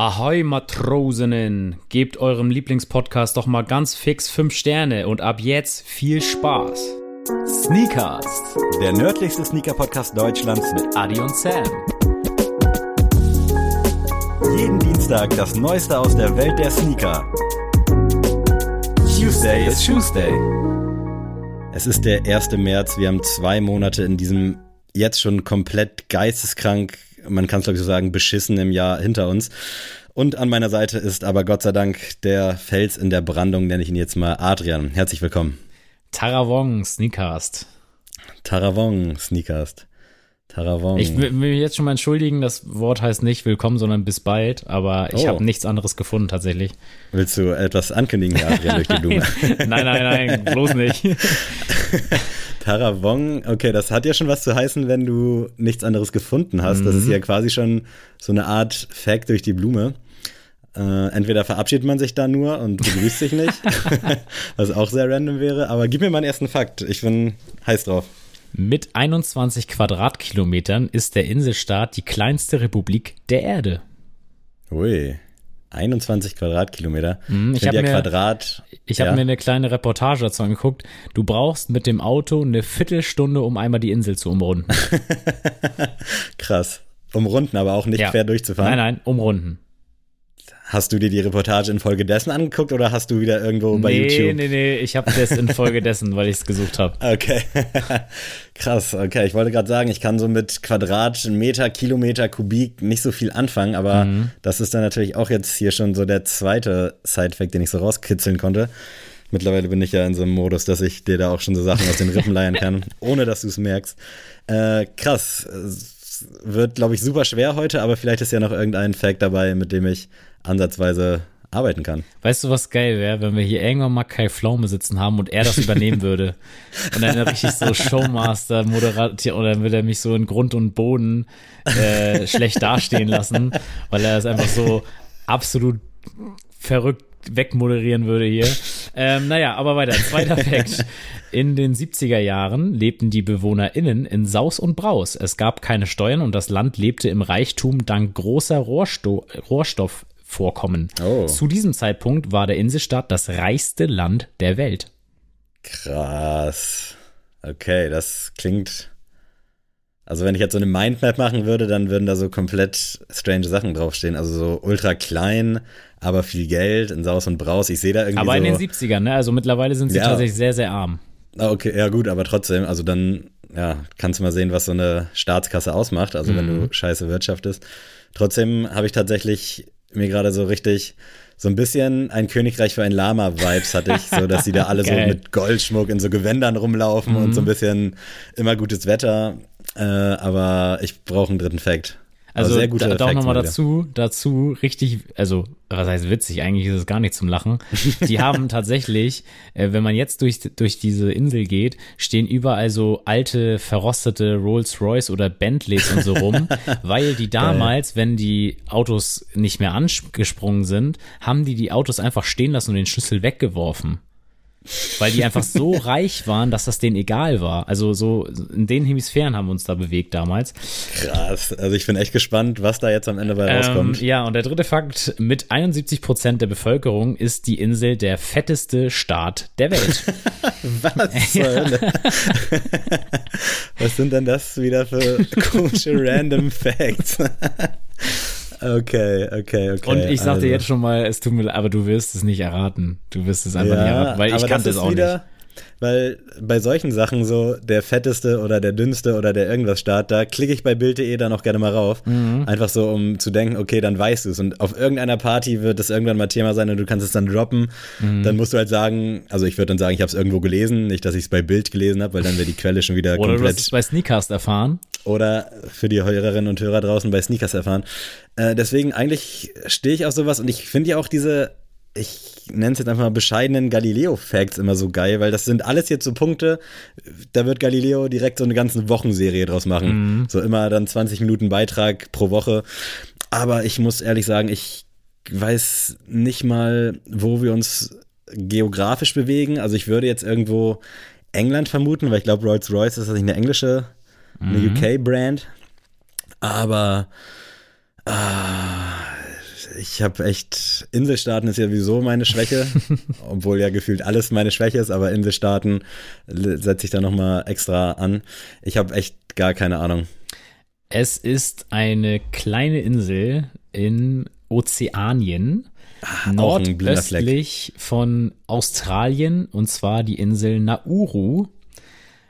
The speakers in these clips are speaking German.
Ahoi Matrosinnen, gebt eurem Lieblingspodcast doch mal ganz fix 5 Sterne und ab jetzt viel Spaß. Sneakers, Der nördlichste Sneaker-Podcast Deutschlands mit Adi und Sam. jeden Dienstag das Neueste aus der Welt der Sneaker. Tuesday is Tuesday. Es ist der 1. März. Wir haben zwei Monate in diesem jetzt schon komplett geisteskrank, man kann es glaube ich so sagen, beschissenen Jahr hinter uns. Und an meiner Seite ist aber Gott sei Dank der Fels in der Brandung, nenne ich ihn jetzt mal Adrian. Herzlich willkommen. Taravong Sneakast. Taravong Sneakers. Taravong. Ich will mich jetzt schon mal entschuldigen, das Wort heißt nicht willkommen, sondern bis bald, aber ich Oh. habe nichts anderes gefunden tatsächlich. Willst du etwas ankündigen, Adrian, durch die Blume? nein, nein, nein, bloß nicht. Taravong, okay, das hat ja schon was zu heißen, wenn du nichts anderes gefunden hast. Das ist Mhm. ja quasi schon so eine Art Fact durch die Blume. Äh, entweder verabschiedet man sich da nur und begrüßt sich nicht, was auch sehr random wäre. Aber gib mir mal einen ersten Fakt. Ich bin heiß drauf. Mit 21 Quadratkilometern ist der Inselstaat die kleinste Republik der Erde. Ui, 21 Quadratkilometer. Mhm, ich hab finde ja mir- Quadrat. Ich habe ja, mir eine kleine Reportage dazu angeguckt. Du brauchst mit dem Auto eine Viertelstunde, um einmal die Insel zu umrunden. krass. Umrunden, aber auch nicht Ja. quer durchzufahren. Nein, nein, umrunden. Hast du dir die Reportage in dessen angeguckt oder hast du wieder irgendwo bei nee, YouTube? nee, nee, ich habe das infolgedessen, weil ich es gesucht habe. Okay, krass. Okay, ich wollte gerade sagen, ich kann so mit Quadratmeter, Kilometer, Kubik nicht so viel anfangen, aber das ist dann natürlich auch jetzt hier schon so der zweite Sidefact, den ich so rauskitzeln konnte. Mittlerweile bin ich ja in so einem Modus, dass ich dir da auch schon so Sachen aus den Rippen leiern kann, ohne dass du es merkst. Äh, krass. Wird, glaube ich, super schwer heute, aber vielleicht ist ja noch irgendein Fact dabei, mit dem ich ansatzweise arbeiten kann. Weißt du, was geil wäre, wenn wir hier irgendwann mal Kai Pflaume sitzen haben und er das übernehmen würde? Und dann richtig so Showmaster, Moderator, oder dann würde er mich so in Grund und Boden äh, schlecht dastehen lassen, weil er es einfach so absolut verrückt wegmoderieren würde hier. Ähm, naja, aber weiter. Zweiter Fakt. In den 70er Jahren lebten die BewohnerInnen in Saus und Braus. Es gab keine Steuern und das Land lebte im Reichtum dank großer Rohrsto Rohstoffvorkommen. Oh. Zu diesem Zeitpunkt war der Inselstaat das reichste Land der Welt. Krass. Okay, das klingt. Also wenn ich jetzt so eine Mindmap machen würde, dann würden da so komplett strange Sachen draufstehen. Also so ultra klein, aber viel Geld in Saus und Braus. Ich sehe da irgendwie Aber so. in den 70ern, ne? Also mittlerweile sind sie Ja. tatsächlich sehr, sehr arm. Ah, okay, ja gut, aber trotzdem, also dann, ja, kannst du mal sehen, was so eine Staatskasse ausmacht, also wenn Mhm. du scheiße wirtschaftest. Trotzdem habe ich tatsächlich mir gerade so richtig so ein bisschen ein Königreich für ein Lama-Vibes hatte ich, so dass die da alle so mit Goldschmuck in so Gewändern rumlaufen und Mhm. so ein bisschen immer gutes Wetter. Äh, aber ich brauche einen dritten Fact. Also sehr guter da, da auch nochmal dazu, dazu richtig, also was heißt witzig, eigentlich ist es gar nicht zum Lachen. Die haben tatsächlich, äh, wenn man jetzt durch, durch diese Insel geht, stehen überall so alte, verrostete Rolls-Royce oder Bentleys und so rum, weil die damals, wenn die Autos nicht mehr angesprungen sind, haben die die Autos einfach stehen lassen und den Schlüssel weggeworfen. Weil die einfach so reich waren, dass das denen egal war. Also so in den Hemisphären haben wir uns da bewegt damals. Krass. Also ich bin echt gespannt, was da jetzt am Ende bei rauskommt. Ähm, ja, und der dritte Fakt, mit 71 Prozent der Bevölkerung ist die Insel der fetteste Staat der Welt. Was zur Hölle? Was sind denn das wieder für komische random Facts? Okay, okay, okay. und ich sag also. jetzt schon mal, es tut mir leid, aber du wirst es nicht erraten. Du wirst es einfach nicht erraten, weil ich kannte das es auch wieder, nicht. Weil bei solchen Sachen so der fetteste oder der dünnste oder der irgendwas Staat, da klicke ich bei Bild.de dann auch gerne mal rauf. Mhm. Einfach so, um zu denken, okay, dann weißt du es. Und auf irgendeiner Party wird das irgendwann mal Thema sein und du kannst es dann droppen. Mhm. Dann musst du halt sagen, also ich würde dann sagen, ich habe es irgendwo gelesen, nicht, dass ich es bei Bild gelesen habe, weil dann wäre die Quelle schon wieder Oder du hast komplett es bei Sneakcast erfahren. oder für die Hörerinnen und Hörer draußen bei Sneakers erfahren. Äh, deswegen eigentlich stehe ich auf sowas und ich finde ja auch diese, ich nenne es jetzt einfach mal bescheidenen Galileo-Facts immer so geil, weil das sind alles jetzt so Punkte, da wird Galileo direkt so eine ganze Wochenserie draus machen. So immer dann 20 Minuten Beitrag pro Woche. Aber ich muss ehrlich sagen, ich weiß nicht mal, wo wir uns geografisch bewegen. Also ich würde jetzt irgendwo England vermuten, weil ich glaube, Rolls-Royce ist das nicht eine englische, eine UK-Brand. Aber ah, ich habe echt, Inselstaaten ist ja sowieso meine Schwäche, obwohl ja gefühlt alles meine Schwäche ist, aber Inselstaaten setze ich da nochmal extra an. Ich habe echt gar keine Ahnung. Es ist eine kleine Insel in Ozeanien, ah, nordöstlich von Australien, und zwar die Insel Nauru.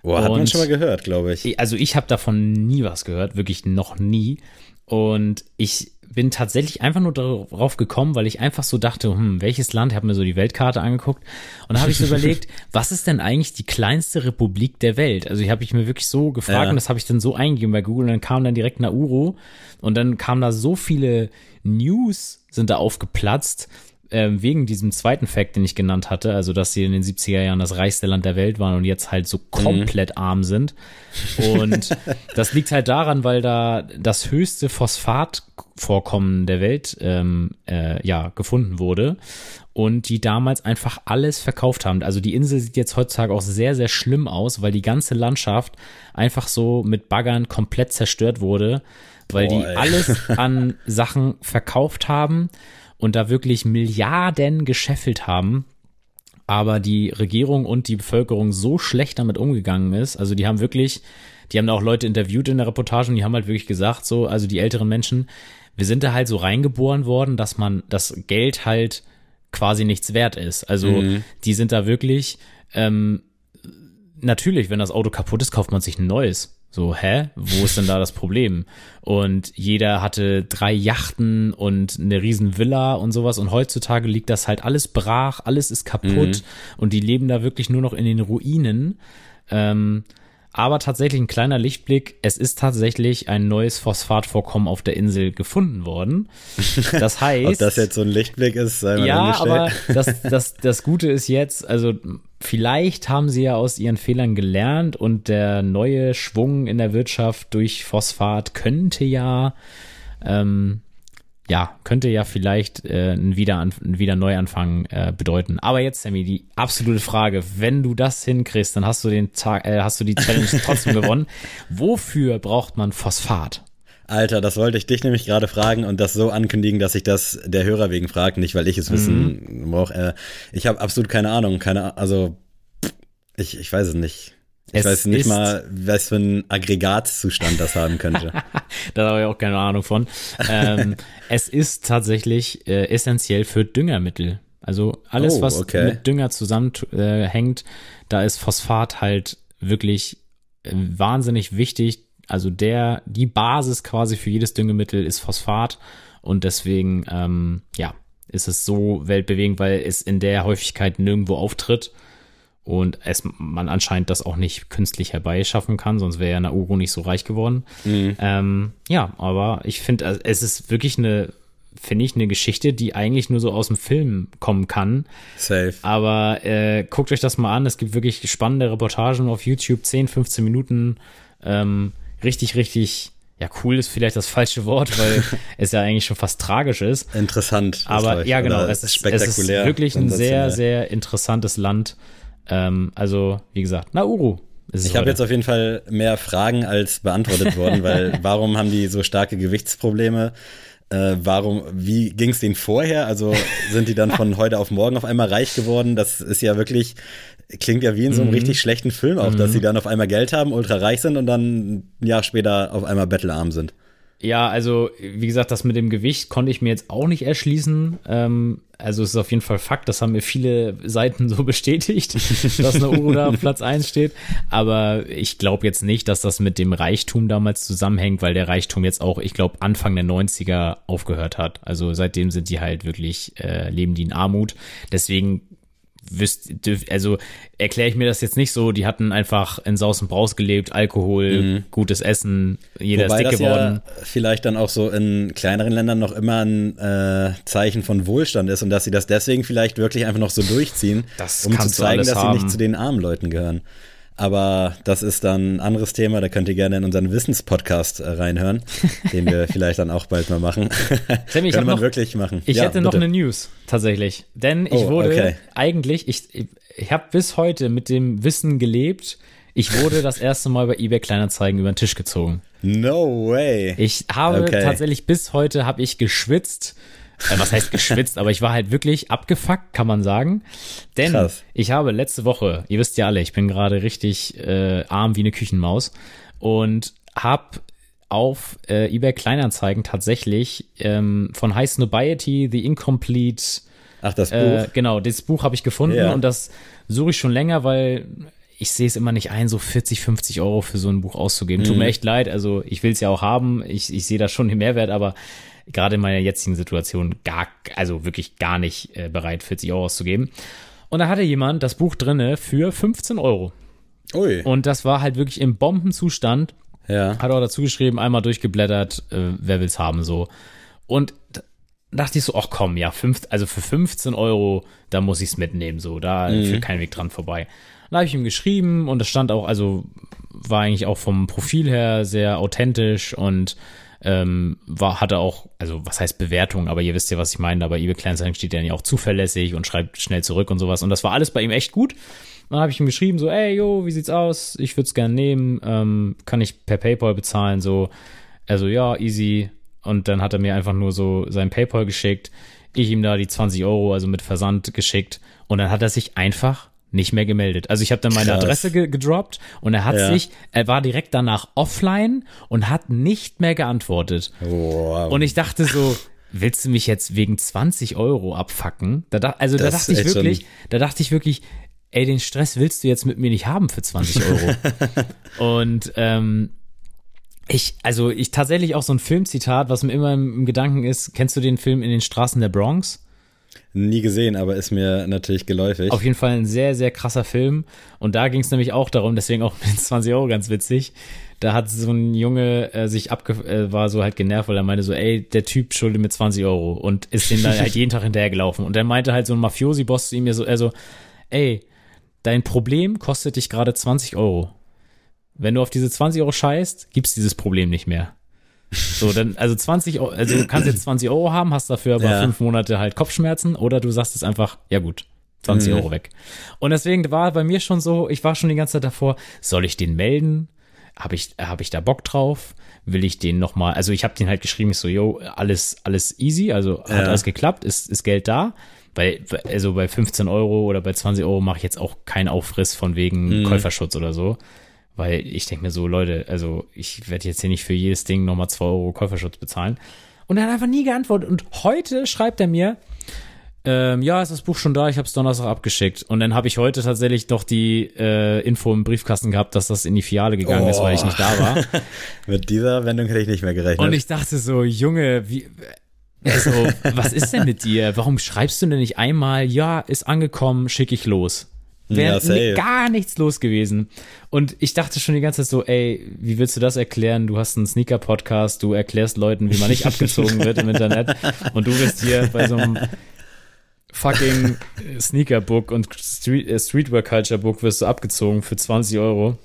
Boah, hat man schon mal gehört, glaube ich. Also ich habe davon nie was gehört, wirklich noch nie. Und ich bin tatsächlich einfach nur darauf gekommen, weil ich einfach so dachte, hm, welches Land, ich habe mir so die Weltkarte angeguckt und da habe ich so überlegt, was ist denn eigentlich die kleinste Republik der Welt? Also ich habe mich mir wirklich so gefragt ja. und das habe ich dann so eingegeben bei Google und dann kam dann direkt Nauru und dann kamen da so viele News sind da aufgeplatzt ähm, wegen diesem zweiten Fact, den ich genannt hatte, also dass sie in den 70er Jahren das reichste Land der Welt waren und jetzt halt so mhm. komplett mhm. arm sind. Und das liegt halt daran, weil da das höchste Phosphatvorkommen der Welt ähm, äh, ja gefunden wurde und die damals einfach alles verkauft haben. Also die Insel sieht jetzt heutzutage auch sehr, sehr schlimm aus, weil die ganze Landschaft einfach so mit Baggern komplett zerstört wurde, weil Boah, die alles an Sachen verkauft haben und da wirklich Milliarden gescheffelt haben, aber die Regierung und die Bevölkerung so schlecht damit umgegangen ist. Also die haben wirklich, die haben da auch Leute interviewt in der Reportage und die haben halt wirklich gesagt, so, also die älteren Menschen, wir sind da halt so reingeboren worden, dass man das Geld halt quasi nichts wert ist. Also mhm. die sind da wirklich, ähm, natürlich, wenn das Auto kaputt ist, kauft man sich ein neues. So, hä? Wo ist denn da das Problem? Und jeder hatte drei Yachten und eine riesen Villa und sowas. Und heutzutage liegt das halt alles brach, alles ist kaputt mhm. und die leben da wirklich nur noch in den Ruinen. Ähm, aber tatsächlich ein kleiner Lichtblick. Es ist tatsächlich ein neues Phosphatvorkommen auf der Insel gefunden worden. Das heißt. Ob das jetzt so ein Lichtblick ist, sei mal Ja, aber das, das, das Gute ist jetzt, also vielleicht haben sie ja aus ihren Fehlern gelernt und der neue Schwung in der Wirtschaft durch Phosphat könnte ja ähm, ja, könnte ja vielleicht äh, ein, Wiederan ein Wiederneuanfang äh, bedeuten. Aber jetzt, Sammy, die absolute Frage, wenn du das hinkriegst, dann hast du den Tag, äh, hast du die Challenge trotzdem gewonnen. Wofür braucht man Phosphat? Alter, das wollte ich dich nämlich gerade fragen und das so ankündigen, dass ich das der Hörer wegen fragt, nicht weil ich es wissen mhm. brauche. Äh, ich habe absolut keine Ahnung, keine, also ich, ich weiß es nicht. Ich es weiß nicht mal, was für ein Aggregatzustand das haben könnte. da habe ich auch keine Ahnung von. Ähm, es ist tatsächlich äh, essentiell für Düngermittel. Also alles, oh, was okay. mit Dünger zusammenhängt, äh, da ist Phosphat halt wirklich äh, wahnsinnig wichtig. Also der, die Basis quasi für jedes Düngemittel ist Phosphat und deswegen, ähm, ja, ist es so weltbewegend, weil es in der Häufigkeit nirgendwo auftritt und es, man anscheinend das auch nicht künstlich herbeischaffen kann, sonst wäre ja Nauru nicht so reich geworden. Mhm. Ähm, ja, aber ich finde, also es ist wirklich eine, finde ich, eine Geschichte, die eigentlich nur so aus dem Film kommen kann. Safe. Aber äh, guckt euch das mal an, es gibt wirklich spannende Reportagen auf YouTube, 10, 15 Minuten, ähm, richtig, richtig ja, cool ist vielleicht das falsche Wort, weil es ja eigentlich schon fast tragisch ist. Interessant. Aber ja, genau, es ist, spektakulär, es ist wirklich ein sehr, sehr interessantes Land. Ähm, also, wie gesagt, Nauru. Ich habe jetzt auf jeden Fall mehr Fragen als beantwortet worden, weil warum haben die so starke Gewichtsprobleme? Äh, warum, wie ging es denen vorher? Also sind die dann von heute auf morgen auf einmal reich geworden? Das ist ja wirklich, klingt ja wie in so einem mhm. richtig schlechten Film auch, mhm. dass sie dann auf einmal Geld haben, ultra reich sind und dann ein Jahr später auf einmal bettelarm sind. Ja, also wie gesagt, das mit dem Gewicht konnte ich mir jetzt auch nicht erschließen. Ähm, also es ist auf jeden Fall Fakt, das haben mir viele Seiten so bestätigt, dass eine Uru da auf Platz 1 steht. Aber ich glaube jetzt nicht, dass das mit dem Reichtum damals zusammenhängt, weil der Reichtum jetzt auch, ich glaube, Anfang der 90er aufgehört hat. Also seitdem sind die halt wirklich, äh, leben die in Armut. Deswegen also erkläre ich mir das jetzt nicht so, die hatten einfach in Saus und Braus gelebt, Alkohol, mhm. gutes Essen, jeder Wobei ist dick geworden. Ja vielleicht dann auch so in kleineren Ländern noch immer ein äh, Zeichen von Wohlstand ist und dass sie das deswegen vielleicht wirklich einfach noch so durchziehen, das um zu zeigen, dass haben. sie nicht zu den armen Leuten gehören. Aber das ist dann ein anderes Thema, da könnt ihr gerne in unseren Wissenspodcast äh, reinhören, den wir vielleicht dann auch bald mal machen. Sammy, ich Kann man noch, wirklich machen. Ich ja, hätte noch bitte. eine News, tatsächlich. Denn ich oh, wurde okay. eigentlich, ich, ich habe bis heute mit dem Wissen gelebt, ich wurde das erste Mal bei eBay Kleinanzeigen über den Tisch gezogen. No way. Ich habe okay. tatsächlich bis heute habe ich geschwitzt äh, was heißt geschwitzt, aber ich war halt wirklich abgefuckt, kann man sagen. Denn Krass. ich habe letzte Woche, ihr wisst ja alle, ich bin gerade richtig äh, arm wie eine Küchenmaus und habe auf äh, eBay Kleinanzeigen tatsächlich ähm, von High Snobiety The Incomplete Ach, das Buch. äh, genau, das Buch habe ich gefunden Ja. und das suche ich schon länger, weil ich sehe es immer nicht ein, so 40, 50 Euro für so ein Buch auszugeben. Mhm. Tut mir echt leid, also ich will es ja auch haben, ich, ich sehe da schon den Mehrwert, aber gerade in meiner jetzigen Situation gar, also wirklich gar nicht äh, bereit, 40 Euro auszugeben. Und da hatte jemand das Buch drinne für 15 Euro. Ui. Und das war halt wirklich im Bombenzustand. ja. Hat auch dazu geschrieben, einmal durchgeblättert, äh, wer will's haben, so. Und da dachte ich so, ach komm, ja, fünf, also für 15 Euro, da muss ich's mitnehmen, so, da führt kein Weg dran vorbei. Da habe ich ihm geschrieben und das stand auch, also war eigentlich auch vom Profil her sehr authentisch und ähm, war, hatte auch, also was heißt Bewertung, aber ihr wisst ja, was ich meine, aber eBay Kleinanzeigen steht ja auch zuverlässig und schreibt schnell zurück und sowas und das war alles bei ihm echt gut. Dann habe ich ihm geschrieben, so, ey, yo, wie sieht's aus? Ich würde es gerne nehmen, ähm, kann ich per PayPal bezahlen, so, also ja, easy. Und dann hat er mir einfach nur so sein PayPal geschickt, ich ihm da die 20 Euro, also mit Versand geschickt und dann hat er sich einfach nicht mehr gemeldet. Also ich habe dann meine Krass. Adresse ge gedroppt und er hat Ja. sich, er war direkt danach offline und hat nicht mehr geantwortet. Wow. Und ich dachte so, willst du mich jetzt wegen 20 Euro abfacken? Da, da, also da Das dachte ist ich wirklich, schon- da dachte ich wirklich, ey, den Stress willst du jetzt mit mir nicht haben für 20 Euro. Und ähm, ich, also ich tatsächlich auch so ein Filmzitat, was mir immer im, im Gedanken ist, kennst du den Film in den Straßen der Bronx? Nie gesehen, aber ist mir natürlich geläufig. Auf jeden Fall ein sehr, sehr krasser Film. Und da ging es nämlich auch darum, deswegen auch mit 20 Euro ganz witzig. Da hat so ein Junge äh, sich abge äh, war so halt genervt, weil er meinte so, ey, der Typ schuldet mir 20 Euro und ist den dann halt jeden Tag hinterhergelaufen. Und dann meinte halt so ein Mafiosi-Boss zu ihm so, also, ey, dein Problem kostet dich gerade 20 Euro. Wenn du auf diese 20 Euro scheißt, gibt's dieses Problem nicht mehr. So, dann, also 20 Euro, also du kannst jetzt 20 Euro haben, hast dafür aber Ja. fünf Monate halt Kopfschmerzen oder du sagst es einfach, ja gut, 20 Mhm. Euro weg. Und deswegen war bei mir schon so, ich war schon die ganze Zeit davor, soll ich den melden? Habe ich, hab ich da Bock drauf? Will ich den nochmal, also ich habe den halt geschrieben, ich so, yo, alles, alles easy, also hat Ja. alles geklappt, ist, ist Geld da? Weil, also bei 15 Euro oder bei 20 Euro mache ich jetzt auch keinen Aufriss von wegen Mhm. Käuferschutz oder so. Weil ich denke mir so, Leute, also ich werde jetzt hier nicht für jedes Ding nochmal 2 Euro Käuferschutz bezahlen. Und er hat einfach nie geantwortet. Und heute schreibt er mir, ähm, ja, ist das Buch schon da, ich habe es Donnerstag abgeschickt. Und dann habe ich heute tatsächlich doch die äh, Info im Briefkasten gehabt, dass das in die Filiale gegangen ist, Oh. weil ich nicht da war. Mit dieser Wendung hätte ich nicht mehr gerechnet. Und ich dachte so, Junge, wie, also, was ist denn mit dir? Warum schreibst du denn nicht einmal, ja, ist angekommen, schick ich los? Wäre Ja, gar nichts los gewesen. Und ich dachte schon die ganze Zeit so, ey, wie willst du das erklären? Du hast einen Sneaker-Podcast, du erklärst Leuten, wie man nicht abgezogen wird im Internet. Und du bist hier bei so einem fucking Sneaker-Book und Street, äh, Streetwear-Culture-Book wirst du abgezogen für 20 Euro.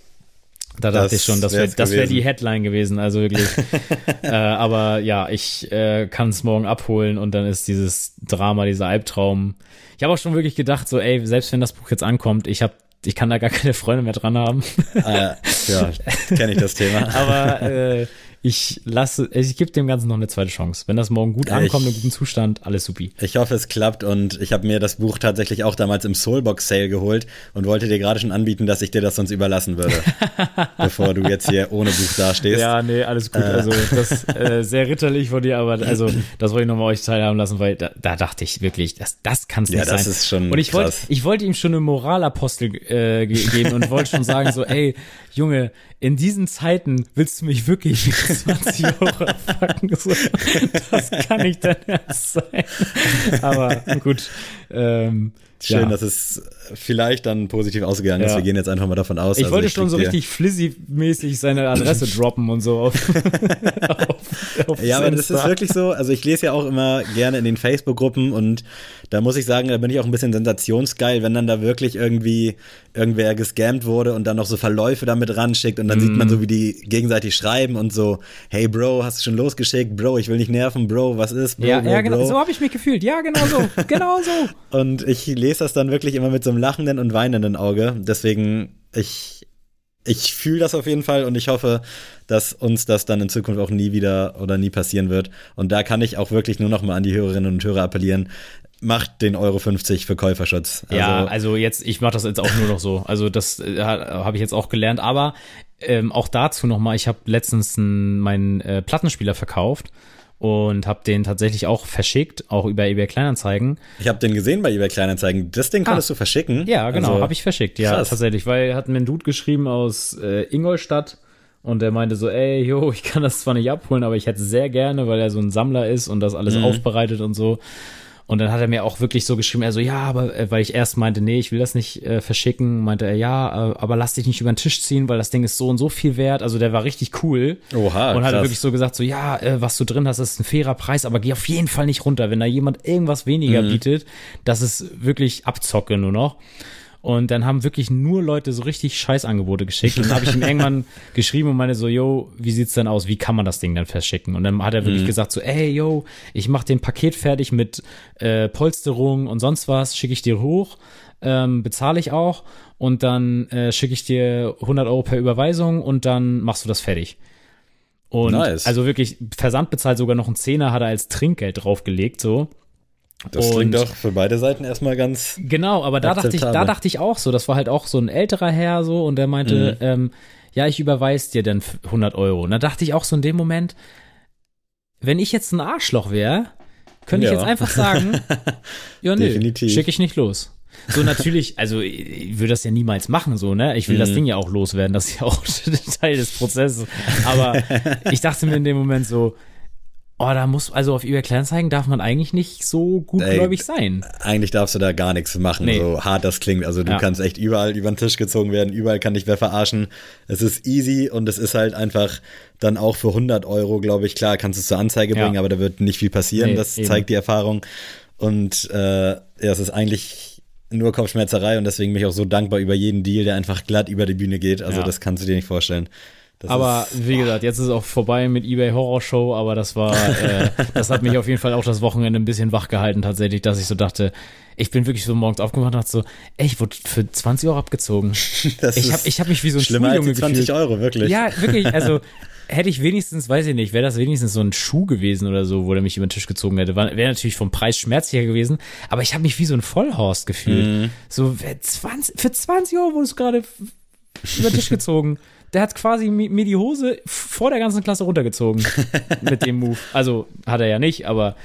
Da dachte Das ich schon, das wäre das wär die. Headline gewesen, also wirklich. äh, aber ja, ich äh, kann es morgen abholen und dann ist dieses Drama, dieser Albtraum. Ich habe auch schon wirklich gedacht, so, ey, selbst wenn das Buch jetzt ankommt, ich habe ich kann da gar keine Freunde mehr dran haben. äh, ja, kenne ich das Thema. Aber äh, ich lasse, ich gebe dem Ganzen noch eine zweite Chance. Wenn das morgen gut Ich- ankommt, in gutem Zustand, alles supi. Ich hoffe, es klappt und ich habe mir das Buch tatsächlich auch damals im Soulbox Sale geholt und wollte dir gerade schon anbieten, dass ich dir das sonst überlassen würde, bevor du jetzt hier ohne Buch dastehst. Ja, nee, alles gut. Also das äh, sehr ritterlich von dir, aber also das wollte ich nochmal euch teilhaben lassen, weil da, da dachte ich wirklich, das, das kann es Ja, nicht das sein. ist schon und ich wollte, ich wollte ihm schon eine Moralapostel äh, ge geben und wollte schon sagen so, ey, Junge, in diesen Zeiten willst du mich wirklich 20 Euro abfacken? So, das kann nicht dein Ernst sein. Aber gut. Ähm, Schön, ja. dass es vielleicht dann positiv ausgegangen ist. Ja. Wir gehen jetzt einfach mal davon aus. Ich Also wollte schon krieg so richtig flizzy-mäßig seine Adresse droppen und so auf, auf, auf Ja, aber das ist wirklich so. Also ich lese ja auch immer gerne in den Facebook-Gruppen und da muss ich sagen, da bin ich auch ein bisschen sensationsgeil, wenn dann da wirklich irgendwie irgendwer gescammt wurde und dann noch so Verläufe damit ranschickt und dann sieht Mhm. man so, wie die gegenseitig schreiben und so, hey Bro, hast du schon losgeschickt? Bro, ich will nicht nerven, Bro, was ist? Bro, Ja, Bro, ja, genau. Bro? So habe ich mich gefühlt. Ja, genau so. Genau so. Und ich lese das dann wirklich immer mit so einem lachenden und weinenden Auge. Deswegen, ich ich fühle das auf jeden Fall und ich hoffe, dass uns das dann in Zukunft auch nie wieder oder nie passieren wird. Und da kann ich auch wirklich nur noch mal an die Hörerinnen und Hörer appellieren. Macht den Euro 50 für Käuferschutz. Also, ja, also jetzt, ich mache das jetzt auch nur noch so. Also das äh, habe ich jetzt auch gelernt. Aber ähm, auch dazu noch mal, ich habe letztens meinen äh, Plattenspieler verkauft und habe den tatsächlich auch verschickt, auch über eBay Kleinanzeigen. Ich habe den gesehen bei eBay Kleinanzeigen. Das Ding konntest ah, du verschicken? Ja, genau, also, habe ich verschickt. Ja, krass. tatsächlich, weil hat mir ein Dude geschrieben aus äh, Ingolstadt und der meinte so, ey, yo, ich kann das zwar nicht abholen, aber ich hätte sehr gerne, weil er so ein Sammler ist und das alles mhm. aufbereitet und so. Und dann hat er mir auch wirklich so geschrieben, er so, ja, aber äh, weil ich erst meinte, nee, ich will das nicht äh, verschicken, meinte er, ja, äh, aber lass dich nicht über den Tisch ziehen, weil das Ding ist so und so viel wert. Also der war richtig cool. Oha. Und hat wirklich so gesagt, so, ja, äh, was du drin hast, ist ein fairer Preis, aber geh auf jeden Fall nicht runter. Wenn da jemand irgendwas weniger mhm. bietet, das ist wirklich Abzocke nur noch. Und dann haben wirklich nur Leute so richtig Scheißangebote geschickt. Und dann habe ich ihm irgendwann geschrieben und meine so, yo, wie sieht's denn aus? Wie kann man das Ding dann verschicken? Und dann hat er wirklich mhm. gesagt so, ey, yo, ich mach den Paket fertig mit äh, Polsterung und sonst was, schicke ich dir hoch, ähm, bezahle ich auch und dann äh, schicke ich dir 100 Euro per Überweisung und dann machst du das fertig. Und nice. also wirklich, Versand bezahlt sogar noch ein Zehner, hat er als Trinkgeld draufgelegt, so. Das klingt doch für beide Seiten erstmal ganz. Genau, aber da dachte ich, da dachte ich auch so, das war halt auch so ein älterer Herr so und der meinte, mhm. ähm, ja, ich überweise dir dann 100 Euro. Und da dachte ich auch so in dem Moment, wenn ich jetzt ein Arschloch wäre, könnte ja. ich jetzt einfach sagen, ja, nee, schicke ich nicht los. So natürlich, also ich würde das ja niemals machen, so, ne? Ich will mhm. das Ding ja auch loswerden, das ist ja auch Teil des Prozesses. Aber ich dachte mir in dem Moment so, Oh, da muss, also auf eBay Kleinanzeigen darf man eigentlich nicht so gutgläubig Ey, sein. Eigentlich darfst du da gar nichts machen, nee. so hart das klingt. Also du ja. kannst echt überall über den Tisch gezogen werden, überall kann dich wer verarschen. Es ist easy und es ist halt einfach dann auch für 100 Euro, glaube ich, klar, kannst du es zur Anzeige bringen, ja. aber da wird nicht viel passieren, nee, das eben. zeigt die Erfahrung. Und äh, ja, es ist eigentlich nur Kopfschmerzerei und deswegen bin ich auch so dankbar über jeden Deal, der einfach glatt über die Bühne geht. Also ja. das kannst du dir nicht vorstellen. Das aber ist, wie gesagt, jetzt ist es auch vorbei mit eBay Horror Show, aber das war, äh, das hat mich auf jeden Fall auch das Wochenende ein bisschen wach gehalten tatsächlich, dass ich so dachte, ich bin wirklich so morgens aufgewacht und dachte so, ey, ich wurde für 20 Euro abgezogen. Das ich habe ich hab mich wie so ein schlimmer als 20 gefühlt. Euro, wirklich. Ja, wirklich, also hätte ich wenigstens, weiß ich nicht, wäre das wenigstens so ein Schuh gewesen oder so, wo der mich über den Tisch gezogen hätte, wäre natürlich vom Preis schmerzlicher gewesen, aber ich habe mich wie so ein Vollhorst gefühlt. Mhm. So, für 20, für 20 Euro wurdest du gerade über den Tisch gezogen der hat quasi mir die Hose vor der ganzen Klasse runtergezogen mit dem Move. Also hat er ja nicht, aber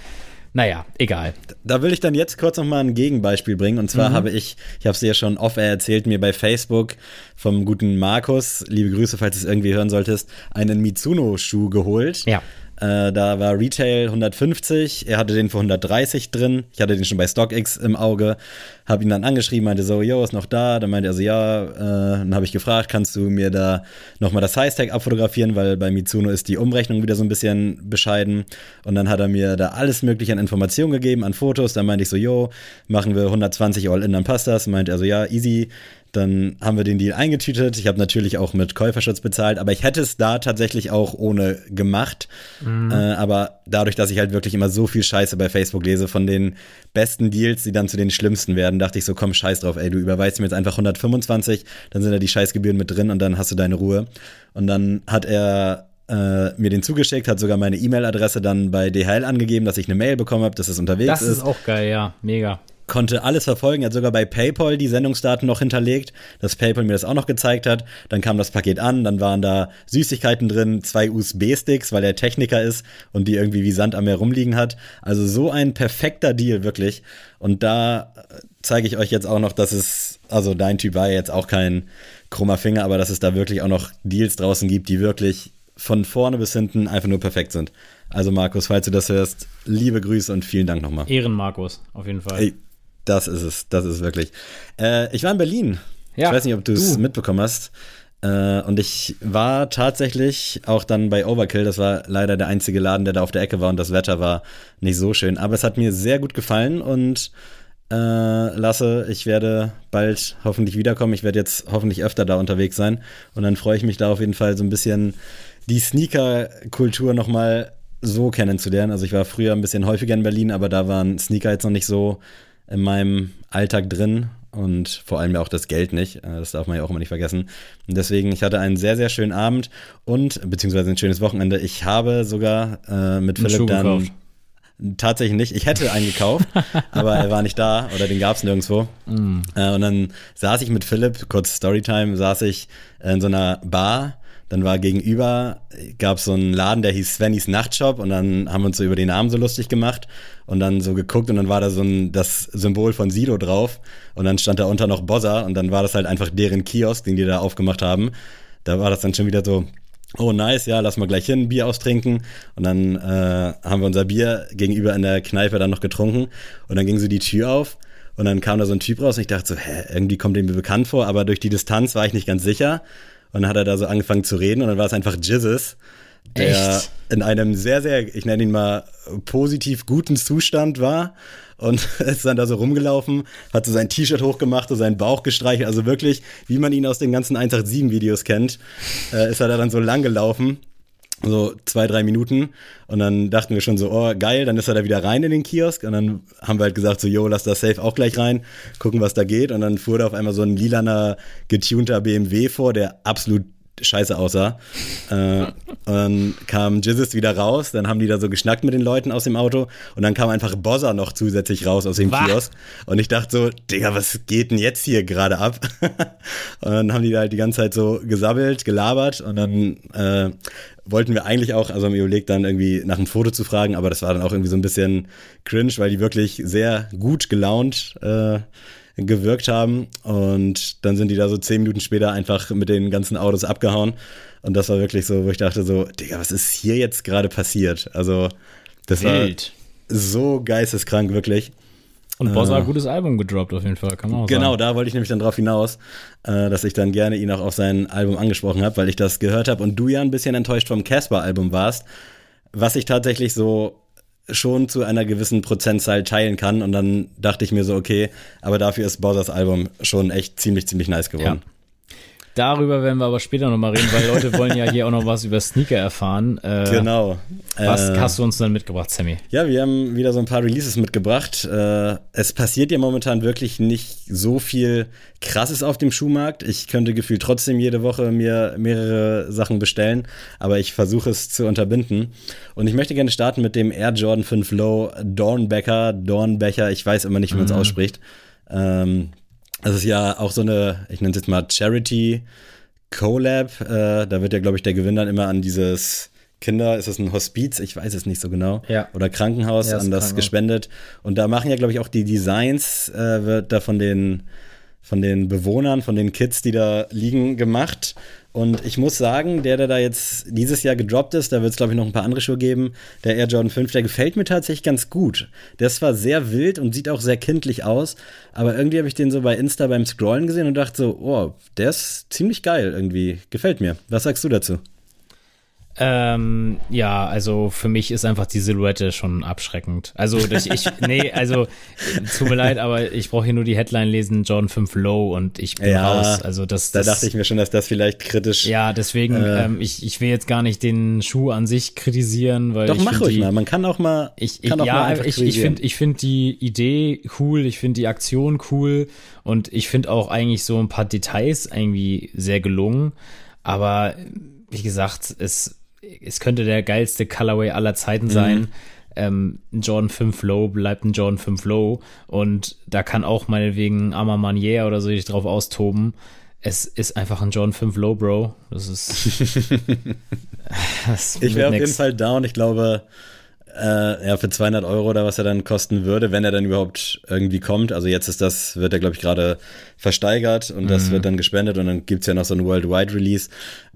naja, egal. Da will ich dann jetzt kurz nochmal ein Gegenbeispiel bringen. Und zwar mhm. habe ich, ich habe es dir ja schon off erzählt, mir bei Facebook vom guten Markus, liebe Grüße, falls du es irgendwie hören solltest, einen Mitsuno-Schuh geholt. Ja. Äh, da war Retail 150, er hatte den für 130 drin. Ich hatte den schon bei StockX im Auge. Habe ihn dann angeschrieben, meinte so, yo, ist noch da? Dann meinte er so, ja. Äh, dann habe ich gefragt, kannst du mir da nochmal das Size-Tag abfotografieren, weil bei Mitsuno ist die Umrechnung wieder so ein bisschen bescheiden. Und dann hat er mir da alles mögliche an Informationen gegeben, an Fotos. Dann meinte ich so, yo, machen wir 120 All-In, dann passt das. Meinte er so, ja, easy. Dann haben wir den Deal eingetütet. Ich habe natürlich auch mit Käuferschutz bezahlt, aber ich hätte es da tatsächlich auch ohne gemacht. Mhm. Äh, aber dadurch, dass ich halt wirklich immer so viel Scheiße bei Facebook lese, von den besten Deals, die dann zu den schlimmsten werden, dachte ich so, komm, scheiß drauf, ey, du überweist mir jetzt einfach 125, dann sind da die Scheißgebühren mit drin und dann hast du deine Ruhe. Und dann hat er äh, mir den zugeschickt, hat sogar meine E-Mail-Adresse dann bei DHL angegeben, dass ich eine Mail bekommen habe, dass es unterwegs ist. Das ist auch geil, ja, mega konnte alles verfolgen. Er hat sogar bei PayPal die Sendungsdaten noch hinterlegt, dass PayPal mir das auch noch gezeigt hat. Dann kam das Paket an, dann waren da Süßigkeiten drin, zwei USB-Sticks, weil er Techniker ist und die irgendwie wie Sand am Meer rumliegen hat. Also so ein perfekter Deal, wirklich. Und da zeige ich euch jetzt auch noch, dass es, also dein Typ war jetzt auch kein krummer Finger, aber dass es da wirklich auch noch Deals draußen gibt, die wirklich von vorne bis hinten einfach nur perfekt sind. Also Markus, falls du das hörst, liebe Grüße und vielen Dank nochmal. Ehren Markus, auf jeden Fall. Ey, das ist es, das ist wirklich. Äh, ich war in Berlin. Ja, ich weiß nicht, ob du es mitbekommen hast. Äh, und ich war tatsächlich auch dann bei Overkill. Das war leider der einzige Laden, der da auf der Ecke war und das Wetter war nicht so schön. Aber es hat mir sehr gut gefallen und äh, Lasse, ich werde bald hoffentlich wiederkommen. Ich werde jetzt hoffentlich öfter da unterwegs sein. Und dann freue ich mich da auf jeden Fall so ein bisschen die Sneaker-Kultur nochmal so kennenzulernen. Also ich war früher ein bisschen häufiger in Berlin, aber da waren Sneaker jetzt noch nicht so in meinem Alltag drin. und vor allem auch das Geld nicht. Äh, das darf man ja auch immer nicht vergessen. Und deswegen, ich hatte einen sehr, sehr schönen Abend und beziehungsweise ein schönes Wochenende. Ich habe sogar äh, mit Philipp dann. Gekauft. Tatsächlich nicht. Ich hätte einen gekauft, aber er war nicht da oder den gab es nirgendwo. Mm. Äh, und dann saß ich mit Philipp, kurz Storytime, saß ich in so einer Bar dann war gegenüber, gab es so einen Laden, der hieß Svennys Nachtshop und dann haben wir uns so über den Namen so lustig gemacht und dann so geguckt und dann war da so ein, das Symbol von Silo drauf und dann stand da unter noch Bossa und dann war das halt einfach deren Kiosk, den die da aufgemacht haben. Da war das dann schon wieder so, oh nice, ja, lass mal gleich hin, Bier austrinken. Und dann äh, haben wir unser Bier gegenüber in der Kneipe dann noch getrunken und dann ging so die Tür auf und dann kam da so ein Typ raus und ich dachte so, hä, irgendwie kommt dem mir bekannt vor, aber durch die Distanz war ich nicht ganz sicher. Und dann hat er da so angefangen zu reden und dann war es einfach Jizzes, der Echt? in einem sehr, sehr, ich nenne ihn mal, positiv guten Zustand war und ist dann da so rumgelaufen, hat so sein T-Shirt hochgemacht, so seinen Bauch gestreichelt, also wirklich, wie man ihn aus den ganzen 187-Videos kennt, äh, ist er da dann so lang gelaufen so zwei, drei Minuten. Und dann dachten wir schon so, oh, geil, dann ist er da wieder rein in den Kiosk. Und dann haben wir halt gesagt, so, yo, lass das Safe auch gleich rein, gucken, was da geht. Und dann fuhr da auf einmal so ein lilaner, getunter BMW vor, der absolut scheiße aussah. äh, und dann kam Jizzes wieder raus, dann haben die da so geschnackt mit den Leuten aus dem Auto und dann kam einfach Bozza noch zusätzlich raus aus dem was? Kiosk. Und ich dachte so, Digga, was geht denn jetzt hier gerade ab? und dann haben die da halt die ganze Zeit so gesabbelt, gelabert und dann äh, wollten wir eigentlich auch, also haben wir überlegt, dann irgendwie nach einem Foto zu fragen, aber das war dann auch irgendwie so ein bisschen cringe, weil die wirklich sehr gut gelaunt äh, gewirkt haben. Und dann sind die da so zehn Minuten später einfach mit den ganzen Autos abgehauen. Und das war wirklich so, wo ich dachte so, Digga, was ist hier jetzt gerade passiert? Also, das Wild. war so geisteskrank, wirklich. Und Boss äh, hat ein gutes Album gedroppt, auf jeden Fall, kann man auch Genau, sagen. da wollte ich nämlich dann drauf hinaus, äh, dass ich dann gerne ihn auch auf sein Album angesprochen habe, weil ich das gehört habe und du ja ein bisschen enttäuscht vom Casper-Album warst, was ich tatsächlich so schon zu einer gewissen Prozentzahl teilen kann. Und dann dachte ich mir so, okay, aber dafür ist Bowsers Album schon echt ziemlich, ziemlich nice geworden. Ja. Darüber werden wir aber später nochmal reden, weil Leute wollen ja hier auch noch was über Sneaker erfahren. Äh, genau. Was äh, hast du uns dann mitgebracht, Sammy? Ja, wir haben wieder so ein paar Releases mitgebracht. Äh, es passiert ja momentan wirklich nicht so viel Krasses auf dem Schuhmarkt. Ich könnte gefühlt trotzdem jede Woche mir mehrere Sachen bestellen, aber ich versuche es zu unterbinden. Und ich möchte gerne starten mit dem Air Jordan 5 Low Dornbecker. Dornbecher, ich weiß immer nicht, wie man es mhm. ausspricht. Ähm, das ist ja auch so eine, ich nenne es jetzt mal Charity Collab. Äh, da wird ja, glaube ich, der Gewinn dann immer an dieses Kinder, ist das ein Hospiz? Ich weiß es nicht so genau. Ja. Oder Krankenhaus ja, an das gespendet. Und da machen ja, glaube ich, auch die Designs, äh, wird da von den, von den Bewohnern, von den Kids, die da liegen, gemacht. Und ich muss sagen, der, der da jetzt dieses Jahr gedroppt ist, da wird es, glaube ich, noch ein paar andere Schuhe geben. Der Air Jordan 5, der gefällt mir tatsächlich ganz gut. Der ist zwar sehr wild und sieht auch sehr kindlich aus, aber irgendwie habe ich den so bei Insta beim Scrollen gesehen und dachte so, oh, der ist ziemlich geil irgendwie. Gefällt mir. Was sagst du dazu? Ähm, ja, also für mich ist einfach die Silhouette schon abschreckend. Also ich, ich nee, also tut mir leid, aber ich brauche hier nur die Headline lesen, Jordan 5 Low und ich bin ja, raus. Also das, da dachte ich mir schon, dass das vielleicht kritisch. Ja, deswegen, äh, ähm, ich, ich will jetzt gar nicht den Schuh an sich kritisieren, weil Doch, ich mach ruhig die, mal. Man kann auch mal. Ich, ich, ja, ich, ich finde ich finde die Idee cool, ich finde die Aktion cool und ich finde auch eigentlich so ein paar Details irgendwie sehr gelungen. Aber wie gesagt, es es könnte der geilste Colorway aller Zeiten mhm. sein. Ähm, ein Jordan 5 Low bleibt ein Jordan 5 Low und da kann auch meinetwegen Arma Manier oder so sich drauf austoben. Es ist einfach ein Jordan 5 Low, Bro. Das ist. das ich wäre auf jeden Fall down. Ich glaube, äh, ja, für 200 Euro oder was er dann kosten würde, wenn er dann überhaupt irgendwie kommt. Also jetzt ist das, wird er, glaube ich, gerade versteigert und das mhm. wird dann gespendet und dann gibt es ja noch so ein Worldwide Release.